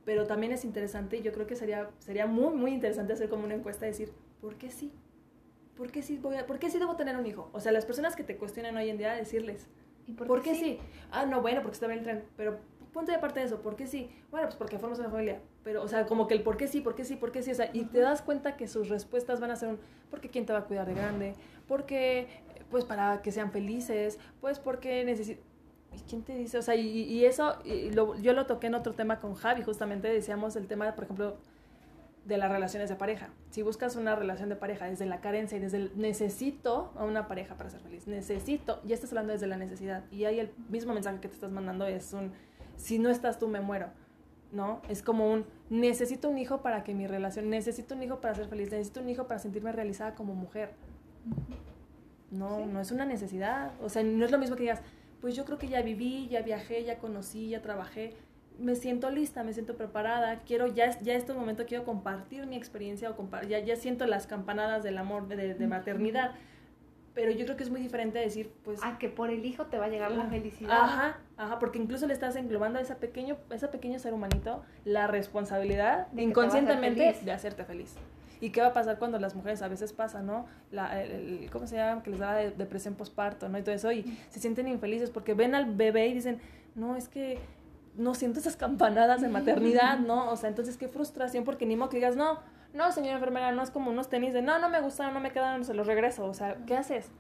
pero también es interesante y yo creo que sería, sería muy, muy interesante hacer como una encuesta y decir, ¿por qué sí? ¿Por qué sí, voy a, ¿Por qué sí debo tener un hijo? O sea, las personas que te cuestionan hoy en día, decirles, ¿Y por, qué, sí? Ah, no, bueno, porque está en el tren, pero punto de aparte de eso, ¿por qué sí? Bueno, pues porque formas una familia. Pero, o sea, como que el por qué sí, por qué sí, por qué sí. O sea, y te das cuenta que sus respuestas van a ser un, porque quién te va a cuidar de grande, porque, pues para que sean felices, pues porque necesito... ¿Y quién te dice? O sea, y, eso, yo lo toqué en otro tema con Javi, justamente decíamos el tema, por ejemplo, de las relaciones de pareja. Si buscas una relación de pareja desde la carencia y desde el necesito a una pareja para ser feliz, necesito, ya estás hablando desde la necesidad. Y ahí el mismo mensaje que te estás mandando es un, si no estás tú me muero, ¿no? Es como un, necesito un hijo para que mi relación, necesito un hijo para ser feliz, necesito un hijo para sentirme realizada como mujer. No, no es una necesidad. O sea, no es lo mismo que digas, pues yo creo que ya viví, ya viajé, ya conocí, ya trabajé, me siento lista, me siento preparada, quiero, ya, ya este momento quiero compartir mi experiencia o ya, ya siento las campanadas del amor de, de maternidad pero yo creo que es muy diferente decir, pues... Ah, que por el hijo te va a llegar la felicidad. Ajá, ajá, porque incluso le estás englobando a ese pequeño, ese pequeño ser humanito la responsabilidad de inconscientemente de hacerte feliz. ¿Y qué va a pasar cuando las mujeres a veces pasa, no? La, el, ¿Cómo se llama? Que les da depresión postparto, ¿no? Y todo eso, y se sienten infelices porque ven al bebé y dicen, no, es que no siento esas campanadas de maternidad, ¿no? O sea, entonces qué frustración porque ni modo que digas, no, no, señora enfermera, no es como unos tenis de, no, no me gustaron, no me quedaron, se los regreso. O sea, ¿qué haces?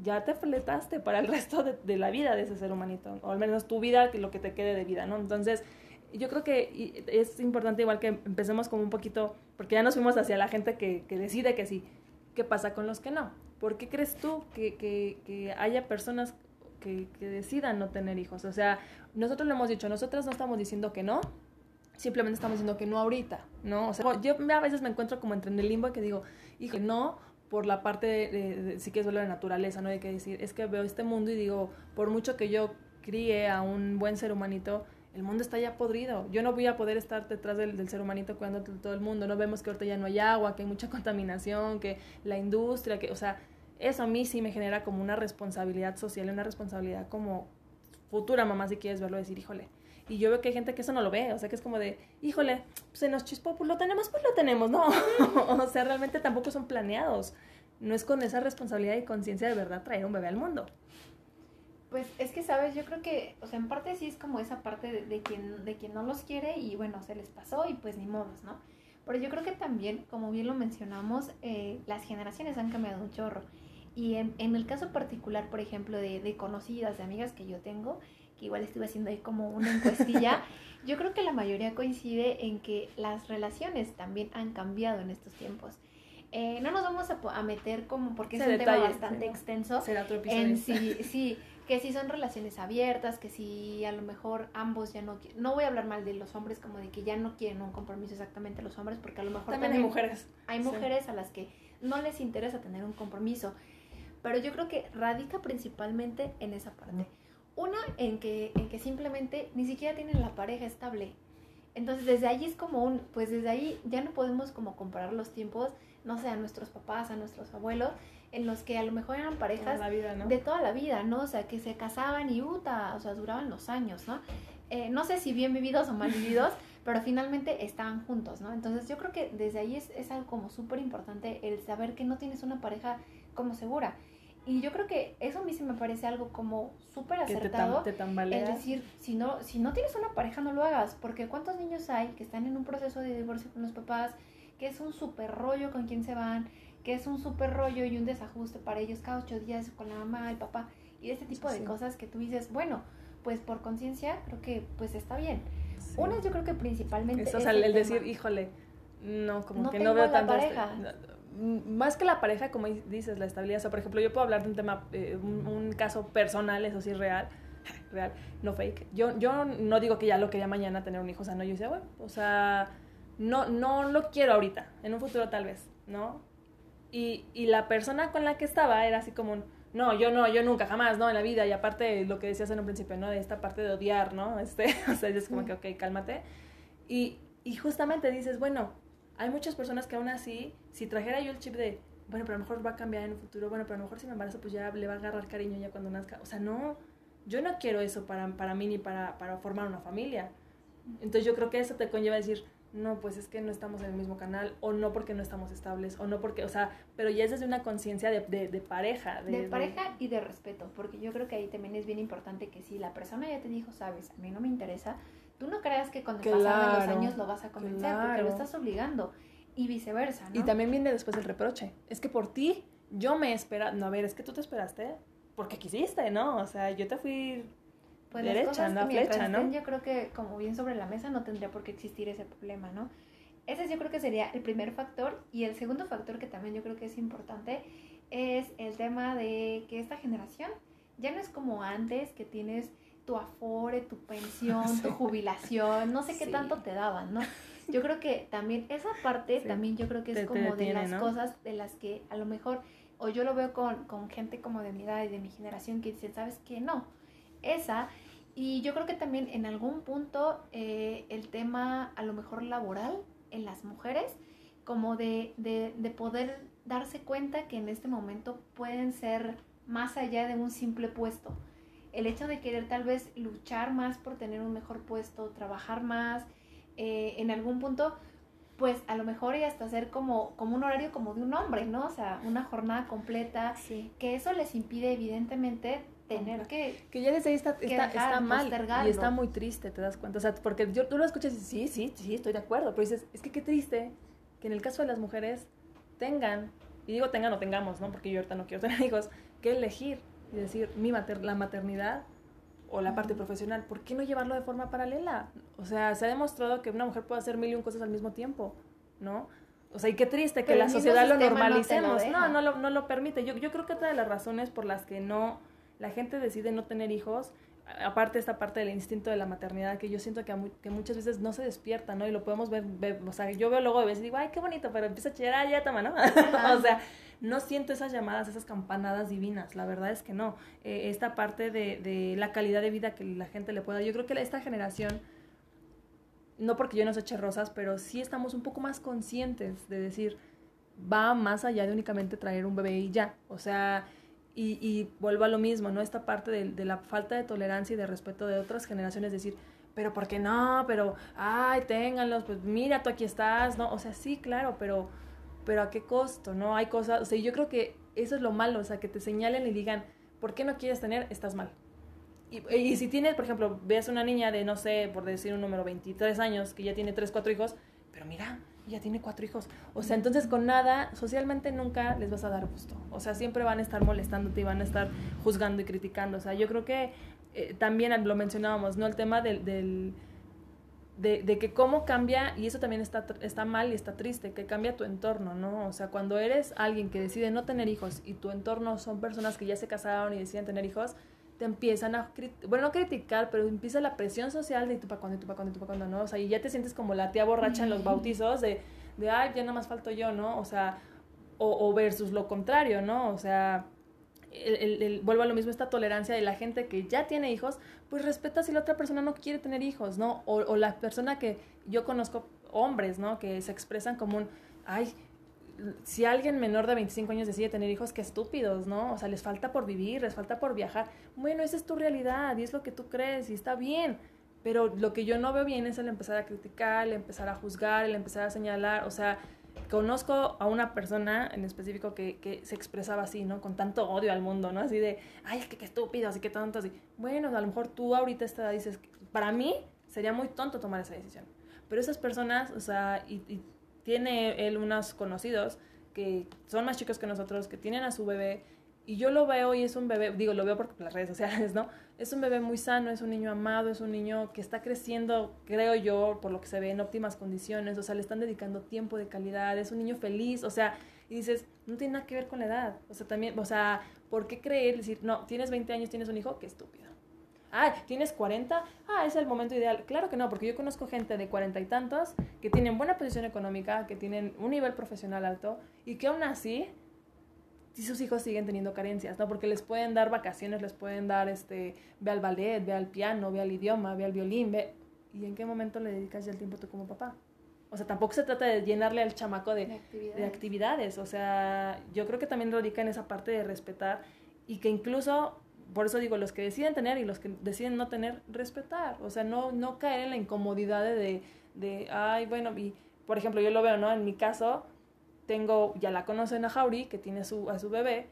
Ya te fletaste para el resto de, la vida de ese ser humanito, o al menos tu vida, que lo que te quede de vida, ¿no? Entonces, yo creo que es importante igual que empecemos como un poquito, porque ya nos fuimos hacia la gente que, que decide que sí. ¿Qué pasa con los que no? ¿Por qué crees tú que, que, que haya personas que, que, decidan no tener hijos? O sea, nosotros lo hemos dicho, nosotros no estamos diciendo que no, simplemente estamos diciendo que no ahorita, ¿no? O sea, yo a veces me encuentro como entre en el limbo que digo, hijo, no por la parte de, si quieres verlo de naturaleza, ¿no? Hay que decir, es que veo este mundo y digo, por mucho que yo críe a un buen ser humanito, el mundo está ya podrido. Yo no voy a poder estar detrás del, ser humanito cuidando todo el mundo. No vemos que ahorita ya no hay agua, que hay mucha contaminación, que la industria, que, o sea, eso a mí sí me genera como una responsabilidad social, una responsabilidad como futura mamá, si quieres verlo, decir, híjole, y yo veo que hay gente que eso no lo ve, o sea, que es como de, híjole, se nos chispó, pues lo tenemos, pues lo tenemos, no. o sea, realmente tampoco son planeados. No es con esa responsabilidad y conciencia de verdad traer un bebé al mundo. Pues es que, sabes, yo creo que, o sea, en parte sí es como esa parte de, quien, de quien no los quiere y bueno, se les pasó y pues ni modos, ¿no? Pero yo creo que también, como bien lo mencionamos, eh, las generaciones han cambiado un chorro. Y en, en el caso particular, por ejemplo, de, de, conocidas, de amigas que yo tengo, igual estuve haciendo ahí como una encuestilla, yo creo que la mayoría coincide en que las relaciones también han cambiado en estos tiempos. Eh, no nos vamos a, meter como, porque es un tema bastante extenso, será otro en sí, sí, que si son relaciones abiertas, que si a lo mejor ambos ya no no voy a hablar mal de los hombres como de que ya no quieren un compromiso exactamente los hombres, porque a lo mejor también, hay mujeres. Hay mujeres a las que no les interesa tener un compromiso, pero yo creo que radica principalmente en esa parte. Una, en que, en que simplemente ni siquiera tienen la pareja estable. Entonces, desde ahí es como un, pues desde ahí ya no podemos como comparar los tiempos, no sé, a nuestros papás, a nuestros abuelos, en los que a lo mejor eran parejas de toda la vida, ¿no? O sea, que se casaban y uta, o sea, duraban los años, ¿no? Eh, no sé si bien vividos o mal vividos, pero finalmente estaban juntos, ¿no? Entonces yo creo que desde ahí es, es algo como súper importante el saber que no tienes una pareja como segura. Y yo creo que eso a mí sí me parece algo como súper acertado. Te, es decir, si no, si no tienes una pareja, no lo hagas. Porque ¿cuántos niños hay que están en un proceso de divorcio con los papás? Que es un súper rollo con quien se van, que es un súper rollo y un desajuste para ellos cada ocho días con la mamá, el papá. Y este tipo de cosas que tú dices, bueno, pues por conciencia creo que pues está bien. Una yo creo que principalmente... Eso, o sea, el, decir, híjole, no, como que no veo tanto... Pareja más que la pareja, como dices, la estabilidad. O sea, por ejemplo, yo puedo hablar de un tema, eh, un, caso personal, eso sí, real, real, no fake. Yo, yo no digo que ya lo quería mañana tener un hijo, o sea, no, yo decía, bueno, o sea, no, no lo quiero ahorita, en un futuro tal vez, ¿no? Y, y la persona con la que estaba era así como un, no, yo no, yo nunca, jamás, ¿no? En la vida, y aparte lo que decías en un principio, ¿no? De esta parte de odiar, ¿no? Este, o sea, es como que, ok, cálmate. Y, y justamente dices, bueno, hay muchas personas que aún así, si trajera yo el chip de, bueno, pero a lo mejor va a cambiar en el futuro, bueno, pero a lo mejor si me embarazo, pues ya le va a agarrar cariño ya cuando nazca. O sea, no, yo no quiero eso para, para mí ni para, para formar una familia. Entonces yo creo que eso te conlleva a decir, no, pues es que no estamos en el mismo canal, o no porque no estamos estables, o no porque, o sea, pero ya es desde una conciencia de, de, de, pareja. De, pareja y de respeto, porque yo creo que ahí también es bien importante que si la persona ya te dijo, sabes, a mí no me interesa, tú no creas que cuando pasan los años lo vas a convencer, porque lo estás obligando, y viceversa, ¿no? Y también viene después el reproche, es que por ti yo me espera, no, a ver, es que tú te esperaste porque quisiste, ¿no? O sea, yo te fui pues derecha, no flecha, ¿no? yo creo que como bien sobre la mesa no tendría por qué existir ese problema, ¿no? Ese yo creo que sería el primer factor y el segundo factor que también yo creo que es importante es el tema de que esta generación ya no es como antes que tienes tu afore, tu pensión, tu jubilación, no sé qué tanto te daban, ¿no? Yo creo que también esa parte también yo creo que es como de las cosas de las que a lo mejor o yo lo veo con, con gente como de mi edad y de mi generación que dicen, ¿sabes qué? No, esa y yo creo que también en algún punto eh, el tema a lo mejor laboral en las mujeres, como de, de, de, poder darse cuenta que en este momento pueden ser más allá de un simple puesto. El hecho de querer tal vez luchar más por tener un mejor puesto, trabajar más, eh, en algún punto, pues a lo mejor y hasta hacer como, como un horario como de un hombre, ¿no? O sea, una jornada completa, que eso les impide evidentemente tener que... Que ya desde ahí está, está, mal y está muy triste, te das cuenta. O sea, porque yo, tú lo escuchas y dices, sí, sí, sí, estoy de acuerdo, pero dices, es que qué triste que en el caso de las mujeres tengan, y digo tengan o tengamos, ¿no? Porque yo ahorita no quiero tener hijos, que elegir y decir, mi mater la maternidad o la parte profesional, ¿por qué no llevarlo de forma paralela? O sea, se ha demostrado que una mujer puede hacer mil y un cosas al mismo tiempo, ¿no? O sea, y qué triste que la sociedad lo normalicemos. No, no, lo, no lo permite. Yo, yo creo que otra de las razones por las que no la gente decide no tener hijos, aparte esta parte del instinto de la maternidad que yo siento que, que muchas veces no se despierta, ¿no? Y lo podemos ver, o sea, yo veo luego de veces y digo, ay, qué bonito, pero empieza a chillar, ah, ya toma, ¿no? o sea, no siento esas llamadas, esas campanadas divinas, la verdad es que no. Eh, esta parte de, de, la calidad de vida que la gente le pueda, yo creo que esta generación, no porque yo no se eche rosas, pero sí estamos un poco más conscientes de decir, va más allá de únicamente traer un bebé y ya, o sea y, y vuelvo a lo mismo, ¿no? Esta parte de, de, la falta de tolerancia y de respeto de otras generaciones, decir, pero ¿por qué no? Pero, ay, ténganlos, pues mira, tú aquí estás, ¿no? O sea, sí, claro, pero, pero ¿a qué costo? ¿No? Hay cosas, o sea, yo creo que eso es lo malo, o sea, que te señalen y digan, ¿por qué no quieres tener? Estás mal. Y, si tienes, por ejemplo, ves una niña de, no sé, por decir un número, 23 años, que ya tiene 3, 4 hijos, pero mira, ya tiene cuatro hijos. O sea, entonces con nada, socialmente nunca les vas a dar gusto. O sea, siempre van a estar molestándote y van a estar juzgando y criticando. O sea, yo creo que eh, también lo mencionábamos, ¿no? El tema del de, de, que cómo cambia, y eso también está, está mal y está triste, que cambia tu entorno, ¿no? O sea, cuando eres alguien que decide no tener hijos y tu entorno son personas que ya se casaron y deciden tener hijos, te empiezan a, bueno, no criticar, pero empieza la presión social de tú para cuándo, tú para cuándo, tú para cuándo, ¿no? O sea, y ya te sientes como la tía borracha en los bautizos de, de ay, ya nada más falto yo, ¿no? O sea, o, o versus lo contrario, ¿no? O sea, el, el, vuelvo a lo mismo, esta tolerancia de la gente que ya tiene hijos, pues respeta si la otra persona no quiere tener hijos, ¿no? O, o la persona que yo conozco, hombres, ¿no? Que se expresan como un, ay, si alguien menor de 25 años decide tener hijos, qué estúpidos, ¿no? O sea, les falta por vivir, les falta por viajar. Bueno, esa es tu realidad y es lo que tú crees y está bien. Pero lo que yo no veo bien es el empezar a criticar, el empezar a juzgar, el empezar a señalar. O sea, conozco a una persona en específico que, que se expresaba así, ¿no? Con tanto odio al mundo, ¿no? Así de, ay, es que qué estúpido, así que tonto, así. Bueno, a lo mejor tú ahorita esta dices, para mí sería muy tonto tomar esa decisión. Pero esas personas, o sea, y tiene él unos conocidos que son más chicos que nosotros, que tienen a su bebé, y yo lo veo y es un bebé, digo, lo veo por las redes sociales, ¿no? Es un bebé muy sano, es un niño amado, es un niño que está creciendo, creo yo, por lo que se ve, en óptimas condiciones, o sea, le están dedicando tiempo de calidad, es un niño feliz, o sea, y dices, no tiene nada que ver con la edad, o sea, también, o sea, ¿por qué creer, decir, no, tienes 20 años, tienes un hijo? Qué estúpido ah, ¿tienes 40? Ah, es el momento ideal. Claro que no, porque yo conozco gente de cuarenta y tantos que tienen buena posición económica, que tienen un nivel profesional alto y que aún así sus hijos siguen teniendo carencias, ¿no? Porque les pueden dar vacaciones, les pueden dar, este, ve al ballet, ve al piano, ve al idioma, ve al violín, ve... ¿y en qué momento le dedicas ya el tiempo tú como papá? O sea, tampoco se trata de llenarle al chamaco de, de, actividades. O sea, yo creo que también radica en esa parte de respetar y que incluso, por eso digo, los que deciden tener y los que deciden no tener, respetar. O sea, no, no caer en la incomodidad de, de, ay, bueno, y por ejemplo, yo lo veo, ¿no? En mi caso, tengo, ya la conocen a Jauri, que tiene su, a su bebé,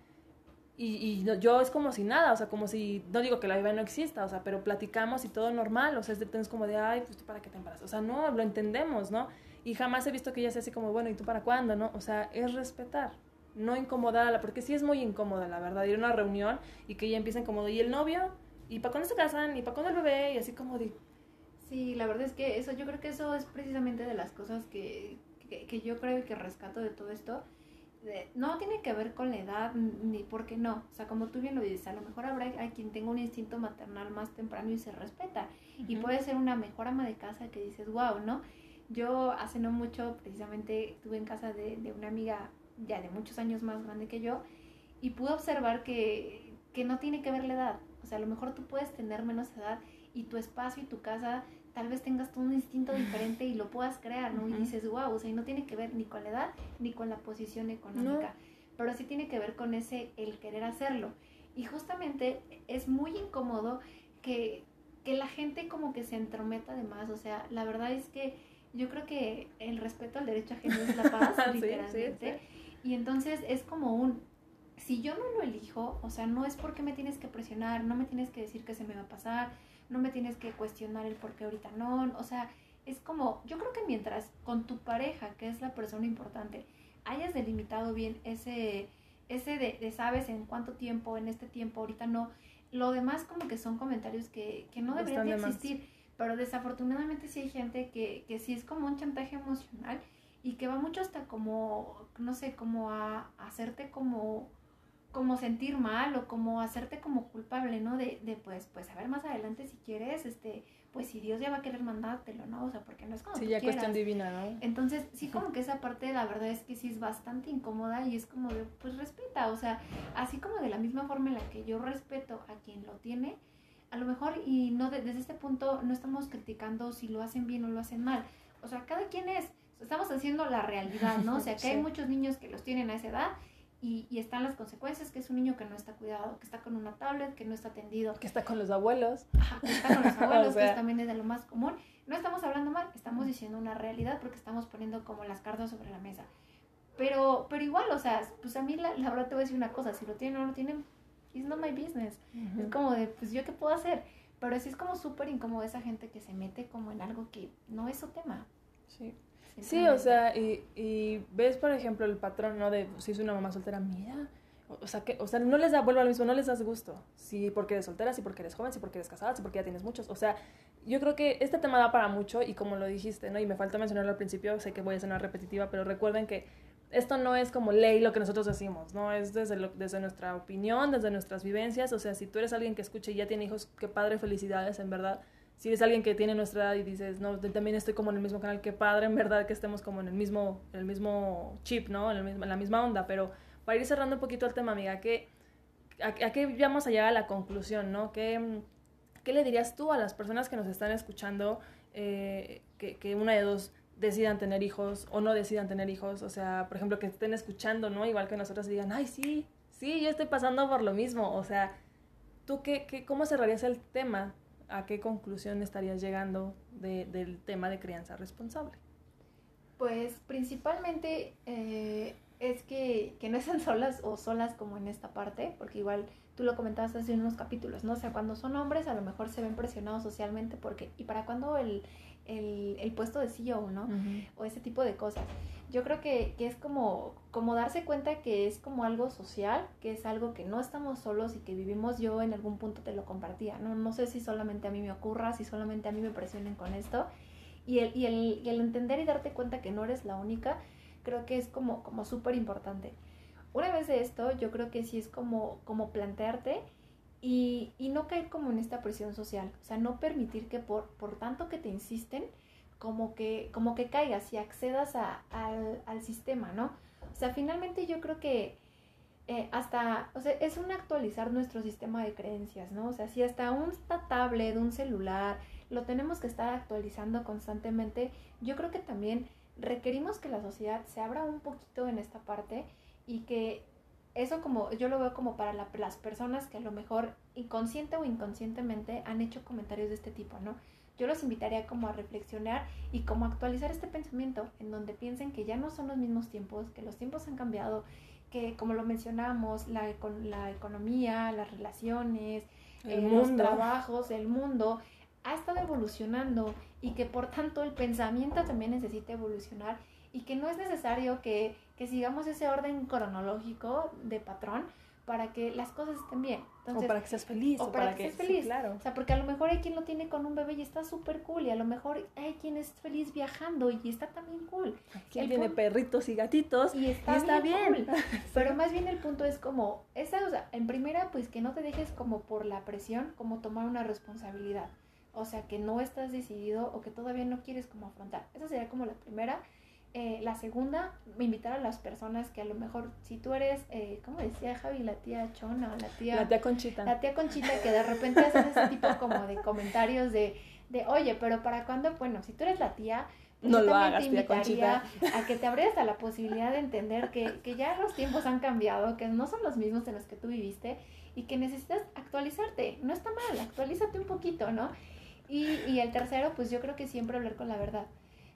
y, y, yo es como si nada, o sea, como si, no digo que la bebé no exista, o sea, pero platicamos y todo normal, o sea, es, de, como de, ay, pues tú para qué te embarazas, o sea, no, lo entendemos, ¿no? Y jamás he visto que ella sea así como, bueno, ¿y tú para cuándo, no? O sea, es respetar, no incomodarla, porque sí es muy incómoda, la verdad, ir a una reunión y que ella empiece como, ¿y el novio? ¿Y para cuándo se casan? ¿Y para cuándo el bebé? Y así como de... Sí, la verdad es que eso, yo creo que eso es precisamente de las cosas que, que, que yo creo que rescato de todo esto, no tiene que ver con la edad ni por qué no. O sea, como tú bien lo dices, a lo mejor habrá hay quien tenga un instinto maternal más temprano y se respeta. Y puede ser una mejor ama de casa que dices, wow, ¿no? Yo hace no mucho, precisamente, estuve en casa de, de una amiga ya de muchos años más grande que yo y pude observar que, que no tiene que ver la edad. O sea, a lo mejor tú puedes tener menos edad y tu espacio y tu casa tal vez tengas tú un instinto diferente y lo puedas crear, ¿no? Y dices, wow, o sea, y no tiene que ver ni con la edad ni con la posición económica, pero sí tiene que ver con ese, el querer hacerlo. Y justamente es muy incómodo que, que la gente como que se entrometa de más, o sea, la verdad es que yo creo que el respeto al derecho ajeno es la paz, literalmente. Y entonces es como un, si yo no lo elijo, o sea, no es porque me tienes que presionar, no me tienes que decir que se me va a pasar, no me tienes que cuestionar el por qué ahorita no, o sea, es como, yo creo que mientras con tu pareja, que es la persona importante, hayas delimitado bien ese, ese de, sabes en cuánto tiempo, en este tiempo, ahorita no, lo demás como que son comentarios que, que no deberían de existir, pero desafortunadamente sí hay gente que, que sí es como un chantaje emocional y que va mucho hasta como, no sé, como a hacerte como como sentir mal o como hacerte como culpable, ¿no? De, de pues, pues a ver más adelante si quieres, este, pues si Dios ya va a querer mandártelo, ¿no? O sea, porque no es como Sí, ya cuestión divina, ¿no? Entonces, sí como que esa parte la verdad es que sí es bastante incómoda y es como de, pues respeta, o sea, así como de la misma forma en la que yo respeto a quien lo tiene, a lo mejor y no desde este punto no estamos criticando si lo hacen bien o lo hacen mal. O sea, cada quien es, estamos haciendo la realidad, ¿no? O sea, que hay muchos niños que los tienen a esa edad y, y, están las consecuencias, que es un niño que no está cuidado, que está con una tablet, que no está atendido. Que está con los abuelos. Ajá, que está con los abuelos, que también es de lo más común. No estamos hablando mal, estamos diciendo una realidad porque estamos poniendo como las cartas sobre la mesa. Pero, pero igual, o sea, pues a mí la, la verdad te voy a decir una cosa, si lo tienen o no lo tienen, it's not my business. Es como de, pues yo qué puedo hacer. Pero sí es como súper incómodo esa gente que se mete como en algo que no es su tema. Sí. Sí, o sea, y, y, ves, por ejemplo, el patrón, ¿no? De si es una mamá soltera, mira. O, sea, que, o sea, no les da, vuelvo al mismo, no les das gusto. Si porque eres soltera, si porque eres joven, si porque eres casada, si porque ya tienes muchos. O sea, yo creo que este tema da para mucho y como lo dijiste, ¿no? Y me falta mencionarlo al principio, sé que voy a sonar repetitiva, pero recuerden que esto no es como ley lo que nosotros decimos, ¿no? Es desde, lo, desde nuestra opinión, desde nuestras vivencias. O sea, si tú eres alguien que escucha y ya tiene hijos, qué padre, felicidades, en verdad si eres alguien que tiene nuestra edad y dices, no, también estoy como en el mismo canal, qué padre, en verdad que estemos como en el mismo, en el mismo chip, ¿no? En, la misma onda, pero para ir cerrando un poquito el tema, amiga, ¿qué, a, qué vamos a llegar a la conclusión, ¿no? ¿Qué, ¿Qué, le dirías tú a las personas que nos están escuchando eh, que, que una de dos decidan tener hijos o no decidan tener hijos? O sea, por ejemplo, que estén escuchando, ¿no? Igual que nosotros digan, ay, sí, sí, yo estoy pasando por lo mismo. O sea, ¿tú qué, qué, cómo cerrarías el tema ¿a qué conclusión estarías llegando del tema de crianza responsable? Pues principalmente eh, es que, que, no están solas o solas como en esta parte, porque igual tú lo comentabas hace unos capítulos, ¿no? O sea, cuando son hombres a lo mejor se ven presionados socialmente porque, ¿y para cuándo el, el, el puesto de CEO, ¿no? O ese tipo de cosas yo creo que, que, es como, como darse cuenta que es como algo social, que es algo que no estamos solos y que vivimos. Yo en algún punto te lo compartía, ¿no? No sé si solamente a mí me ocurra, si solamente a mí me presionen con esto. Y el, y el, y el entender y darte cuenta que no eres la única, creo que es como, como súper importante. Una vez de esto, yo creo que sí es como, como plantearte y, no caer como en esta presión social. O sea, no permitir que por, por tanto que te insisten, como que, como que caigas y accedas a, al, al, sistema, ¿no? O sea, finalmente yo creo que eh, hasta, o sea, es un actualizar nuestro sistema de creencias, ¿no? O sea, si hasta un tablet, un celular, lo tenemos que estar actualizando constantemente. Yo creo que también requerimos que la sociedad se abra un poquito en esta parte y que eso como yo lo veo como para las personas que a lo mejor inconsciente o inconscientemente han hecho comentarios de este tipo, ¿no? Yo los invitaría como a reflexionar y como actualizar este pensamiento en donde piensen que ya no son los mismos tiempos, que los tiempos han cambiado, que como lo mencionamos, la, la economía, las relaciones, eh, los trabajos, el mundo ha estado evolucionando y que por tanto el pensamiento también necesita evolucionar y que no es necesario que, que sigamos ese orden cronológico de patrón para que las cosas estén bien. o para que seas feliz. O, para, que, seas feliz. claro. O sea, porque a lo mejor hay quien lo tiene con un bebé y está súper cool. Y a lo mejor hay quien es feliz viajando y está también cool. Quien tiene perritos y gatitos y está, bien. Pero más bien el punto es como, esa, o sea, en primera, pues que no te dejes como por la presión, como tomar una responsabilidad. O sea, que no estás decidido o que todavía no quieres como afrontar. Esa sería como la primera. Eh, la segunda, invitar a las personas que a lo mejor, si tú eres, eh, ¿cómo decía Javi? La tía Chona, la tía... La tía Conchita. La tía Conchita que de repente haces ese tipo como de comentarios de, de, oye, pero ¿para cuándo? Bueno, si tú eres la tía... Pues no lo hagas, tía Conchita. A que te abrieras a la posibilidad de entender que, que ya los tiempos han cambiado, que no son los mismos en los que tú viviste y que necesitas actualizarte. No está mal, actualízate un poquito, ¿no? Y, y el tercero, pues yo creo que siempre hablar con la verdad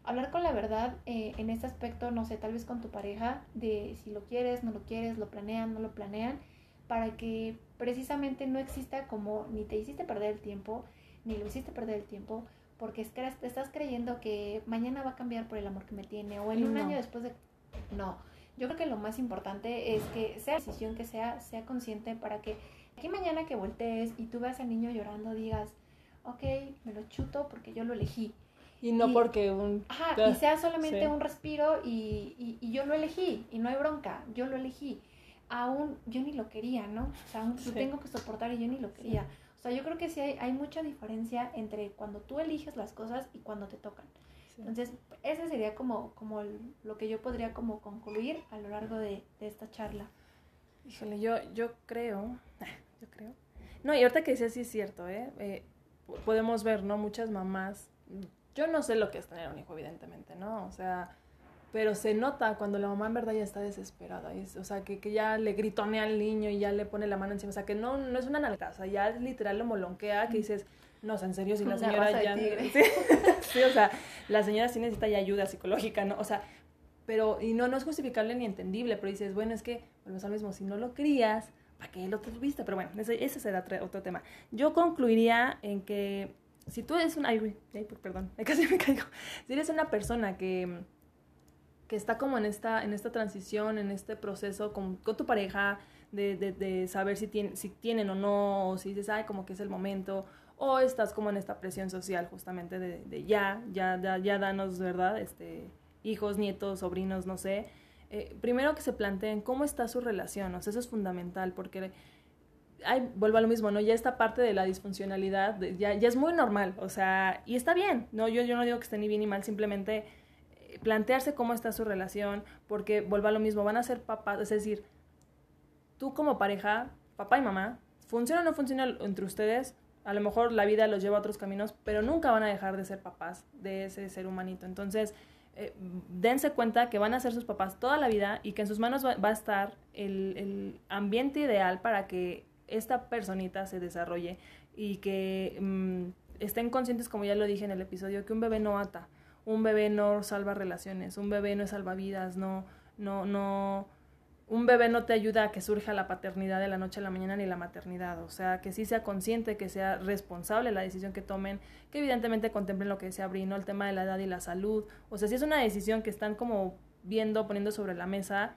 hablar con la verdad eh, en este aspecto, no sé, tal vez con tu pareja, de si lo quieres, no lo quieres, lo planean, no lo planean, para que precisamente no exista como ni te hiciste perder el tiempo, ni lo hiciste perder el tiempo, porque es que te estás creyendo que mañana va a cambiar por el amor que me tiene, o en un año después de... No, yo creo que lo más importante es que sea la decisión que sea, sea consciente para que aquí mañana que voltees y tú veas al niño llorando digas, ok, me lo chuto porque yo lo elegí y no porque un... Ajá, y sea solamente un respiro y, y, yo lo elegí y no hay bronca, yo lo elegí. Aún yo ni lo quería, ¿no? O sea, aún lo tengo que soportar y yo ni lo quería. O sea, yo creo que sí hay, hay mucha diferencia entre cuando tú eliges las cosas y cuando te tocan. Entonces, ese sería como, como lo que yo podría como concluir a lo largo de, de esta charla. Híjole, yo, yo creo, yo creo. No, y ahorita que decías sí es cierto, ¿eh? ¿eh? Podemos ver, ¿no? Muchas mamás yo no sé lo que es tener un hijo, evidentemente, ¿no? O sea, pero se nota cuando la mamá en verdad ya está desesperada. o sea, que, que, ya le gritonea al niño y ya le pone la mano encima. O sea, que no, no es una nalga, o sea, ya literal lo molonquea, que dices, no, o sea, en serio, si la señora ya... Sí, o sea, la señora sí necesita ya ayuda psicológica, ¿no? O sea, pero, y no, no es justificable ni entendible, pero dices, bueno, es que, volvemos al mismo, si no lo crías, ¿para qué lo tuviste? Pero bueno, ese, ese será otro tema. Yo concluiría en que si tú eres una, ay, perdón, casi me caigo. Si eres una persona que, que está como en esta, en esta transición, en este proceso con, con tu pareja, de, de, de saber si, tiene, si tienen o no, o si dices, ay, como que es el momento, o estás como en esta presión social justamente de, de ya, ya, ya, ya danos, ¿verdad? Este, hijos, nietos, sobrinos, no sé. Eh, primero que se planteen cómo está su relación, o sea, eso es fundamental, porque ay, vuelvo a lo mismo, ¿no? Ya esta parte de la disfuncionalidad ya, ya es muy normal, o sea, y está bien, ¿no? Yo, yo no digo que esté ni bien ni mal, simplemente eh, plantearse cómo está su relación, porque vuelvo a lo mismo, van a ser papás, es decir, tú como pareja, papá y mamá, funciona o no funciona entre ustedes, a lo mejor la vida los lleva a otros caminos, pero nunca van a dejar de ser papás de ese ser humanito. Entonces, eh, dense cuenta que van a ser sus papás toda la vida y que en sus manos va, a estar el, el ambiente ideal para que esta personita se desarrolle y que mm, estén conscientes, como ya lo dije en el episodio, que un bebé no ata, un bebé no salva relaciones, un bebé no es salvavidas, no, no, no, un bebé no te ayuda a que surja la paternidad de la noche a la mañana ni la maternidad, o sea, que sí sea consciente, que sea responsable la decisión que tomen, que evidentemente contemplen lo que decía Brino, el tema de la edad y la salud, o sea, si es una decisión que están como viendo, poniendo sobre la mesa,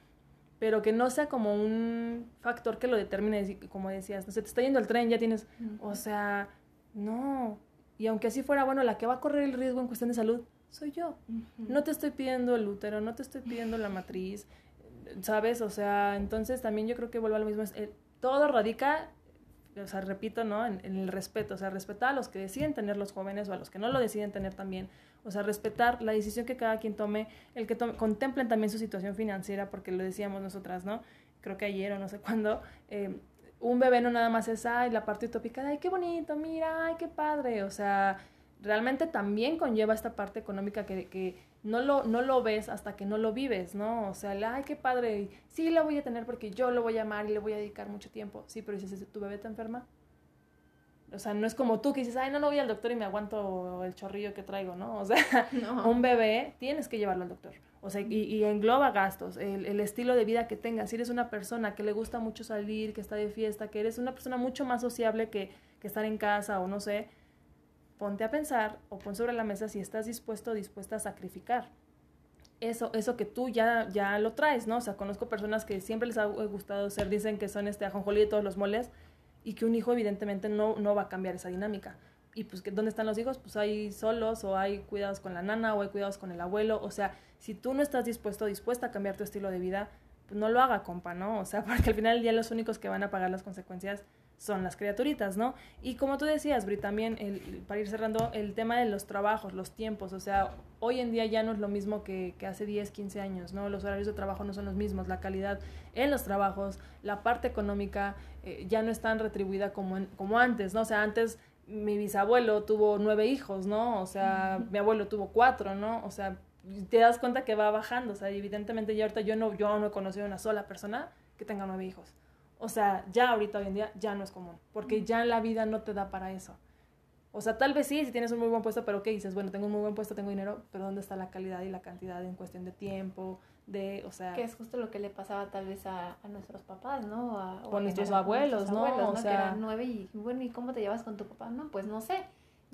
pero que no sea como un factor que lo determine, como decías, no sé, te está yendo el tren, ya tienes, o sea, no. Y aunque así fuera, bueno, la que va a correr el riesgo en cuestión de salud soy yo. No te estoy pidiendo el útero, no te estoy pidiendo la matriz, ¿sabes? O sea, entonces también yo creo que vuelvo a lo mismo, eh, todo radica, o sea, repito, ¿no? En, el respeto, o sea, respetar a los que deciden tener los jóvenes o a los que no lo deciden tener también, o sea, respetar la decisión que cada quien tome, el que contemplen también su situación financiera, porque lo decíamos nosotras, ¿no? Creo que ayer o no sé cuándo, eh, un bebé no nada más es, ay, la parte utópica, ay, qué bonito, mira, ay, qué padre, o sea, realmente también conlleva esta parte económica que, que no, lo, no lo ves hasta que no lo vives, ¿no? O sea, ay, qué padre, sí la voy a tener porque yo lo voy a amar y le voy a dedicar mucho tiempo. Sí, pero si tu bebé te enferma, o sea, no es como tú que dices, ay, no, no voy al doctor y me aguanto el chorrillo que traigo, ¿no? O sea, un bebé tienes que llevarlo al doctor. O sea, y, engloba gastos, el, el, estilo de vida que tengas. Si eres una persona que le gusta mucho salir, que está de fiesta, que eres una persona mucho más sociable que, que estar en casa o no sé, ponte a pensar o pon sobre la mesa si estás dispuesto o dispuesta a sacrificar. Eso, eso que tú ya, ya lo traes, ¿no? O sea, conozco personas que siempre les ha gustado ser, dicen que son este ajonjolí de todos los moles, y que un hijo evidentemente no, no va a cambiar esa dinámica. Y pues, ¿dónde están los hijos? Pues hay solos o hay cuidados con la nana o hay cuidados con el abuelo. O sea, si tú no estás dispuesto o dispuesta a cambiar tu estilo de vida, pues no lo haga, compa, ¿no? O sea, porque al final del día los únicos que van a pagar las consecuencias son las criaturitas, ¿no? Y como tú decías, Bri, también, el, para ir cerrando, el tema de los trabajos, los tiempos, o sea, hoy en día ya no es lo mismo que, que, hace 10, 15 años, ¿no? Los horarios de trabajo no son los mismos, la calidad en los trabajos, la parte económica eh, ya no es tan retribuida como, como antes, ¿no? O sea, antes mi bisabuelo tuvo nueve hijos, ¿no? O sea, mi abuelo tuvo cuatro, ¿no? O sea, te das cuenta que va bajando, o sea, evidentemente ya ahorita yo no, yo no he conocido a una sola persona que tenga nueve hijos. O sea, ya ahorita hoy en día ya no es común, porque ya la vida no te da para eso. O sea, tal vez sí, si tienes un muy buen puesto, pero ¿qué dices? Bueno, tengo un muy buen puesto, tengo dinero, pero ¿dónde está la calidad y la cantidad en cuestión de tiempo? De, o sea... Que es justo lo que le pasaba tal vez a, a nuestros papás, ¿no? A, o a nuestros abuelos, ¿no? o sea... Que eran nueve y, bueno, ¿y cómo te llevas con tu papá? No, pues no sé.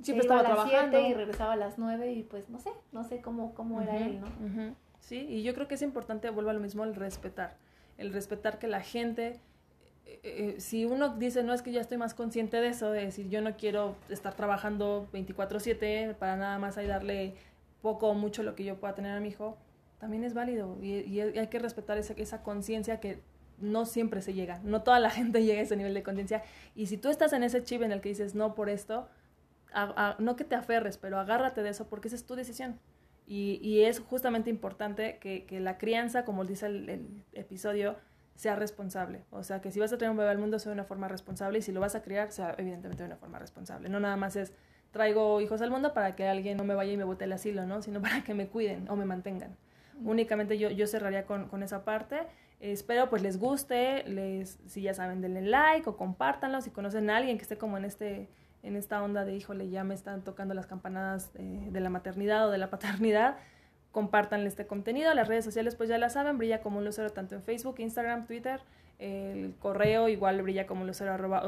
Siempre estaba a las trabajando. y regresaba a las nueve y pues no sé, no sé cómo, cómo era él, ¿no? Sí, y yo creo que es importante, vuelvo a lo mismo, el respetar. El respetar que la gente eh, eh, si uno dice, no es que ya estoy más consciente de eso, de decir, yo no quiero estar trabajando 24/7 para nada más ayudarle poco o mucho lo que yo pueda tener a mi hijo, también es válido y, hay que respetar esa, esa conciencia que no siempre se llega, no toda la gente llega a ese nivel de conciencia y si tú estás en ese chip en el que dices no por esto, no que te aferres, pero agárrate de eso porque esa es tu decisión. Y, y es justamente importante que, que, la crianza, como dice el episodio, sea responsable. O sea, que si vas a traer un bebé al mundo sea de una forma responsable y si lo vas a criar sea evidentemente de una forma responsable. No nada más es traigo hijos al mundo para que alguien no me vaya y me bote el asilo, ¿no? Sino para que me cuiden o me mantengan. Únicamente yo, yo cerraría con, con esa parte. espero pues les guste, les, si ya saben, denle like o compártanlo. Si conocen a alguien que esté como en este en esta onda de híjole, ya me están tocando las campanadas de la maternidad o de la paternidad, compartan este contenido. Las redes sociales pues ya la saben, brilla como un lucero tanto en Facebook, Instagram, Twitter, el correo igual brilla como un lucero arroba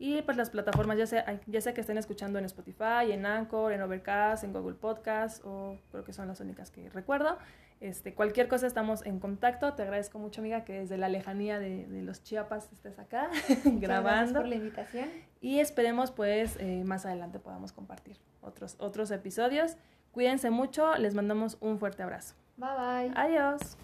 y pues las plataformas ya sea, ya sea que estén escuchando en Spotify, en Anchor, en Overcast, en Google Podcast o creo que son las únicas que recuerdo. Este, cualquier cosa estamos en contacto. Te agradezco mucho, amiga, que desde la lejanía de, de los Chiapas estés acá grabando. Gracias por la invitación. Y esperemos, pues, eh, más adelante podamos compartir otros, otros episodios. Cuídense mucho, les mandamos un fuerte abrazo. Bye bye. Adiós.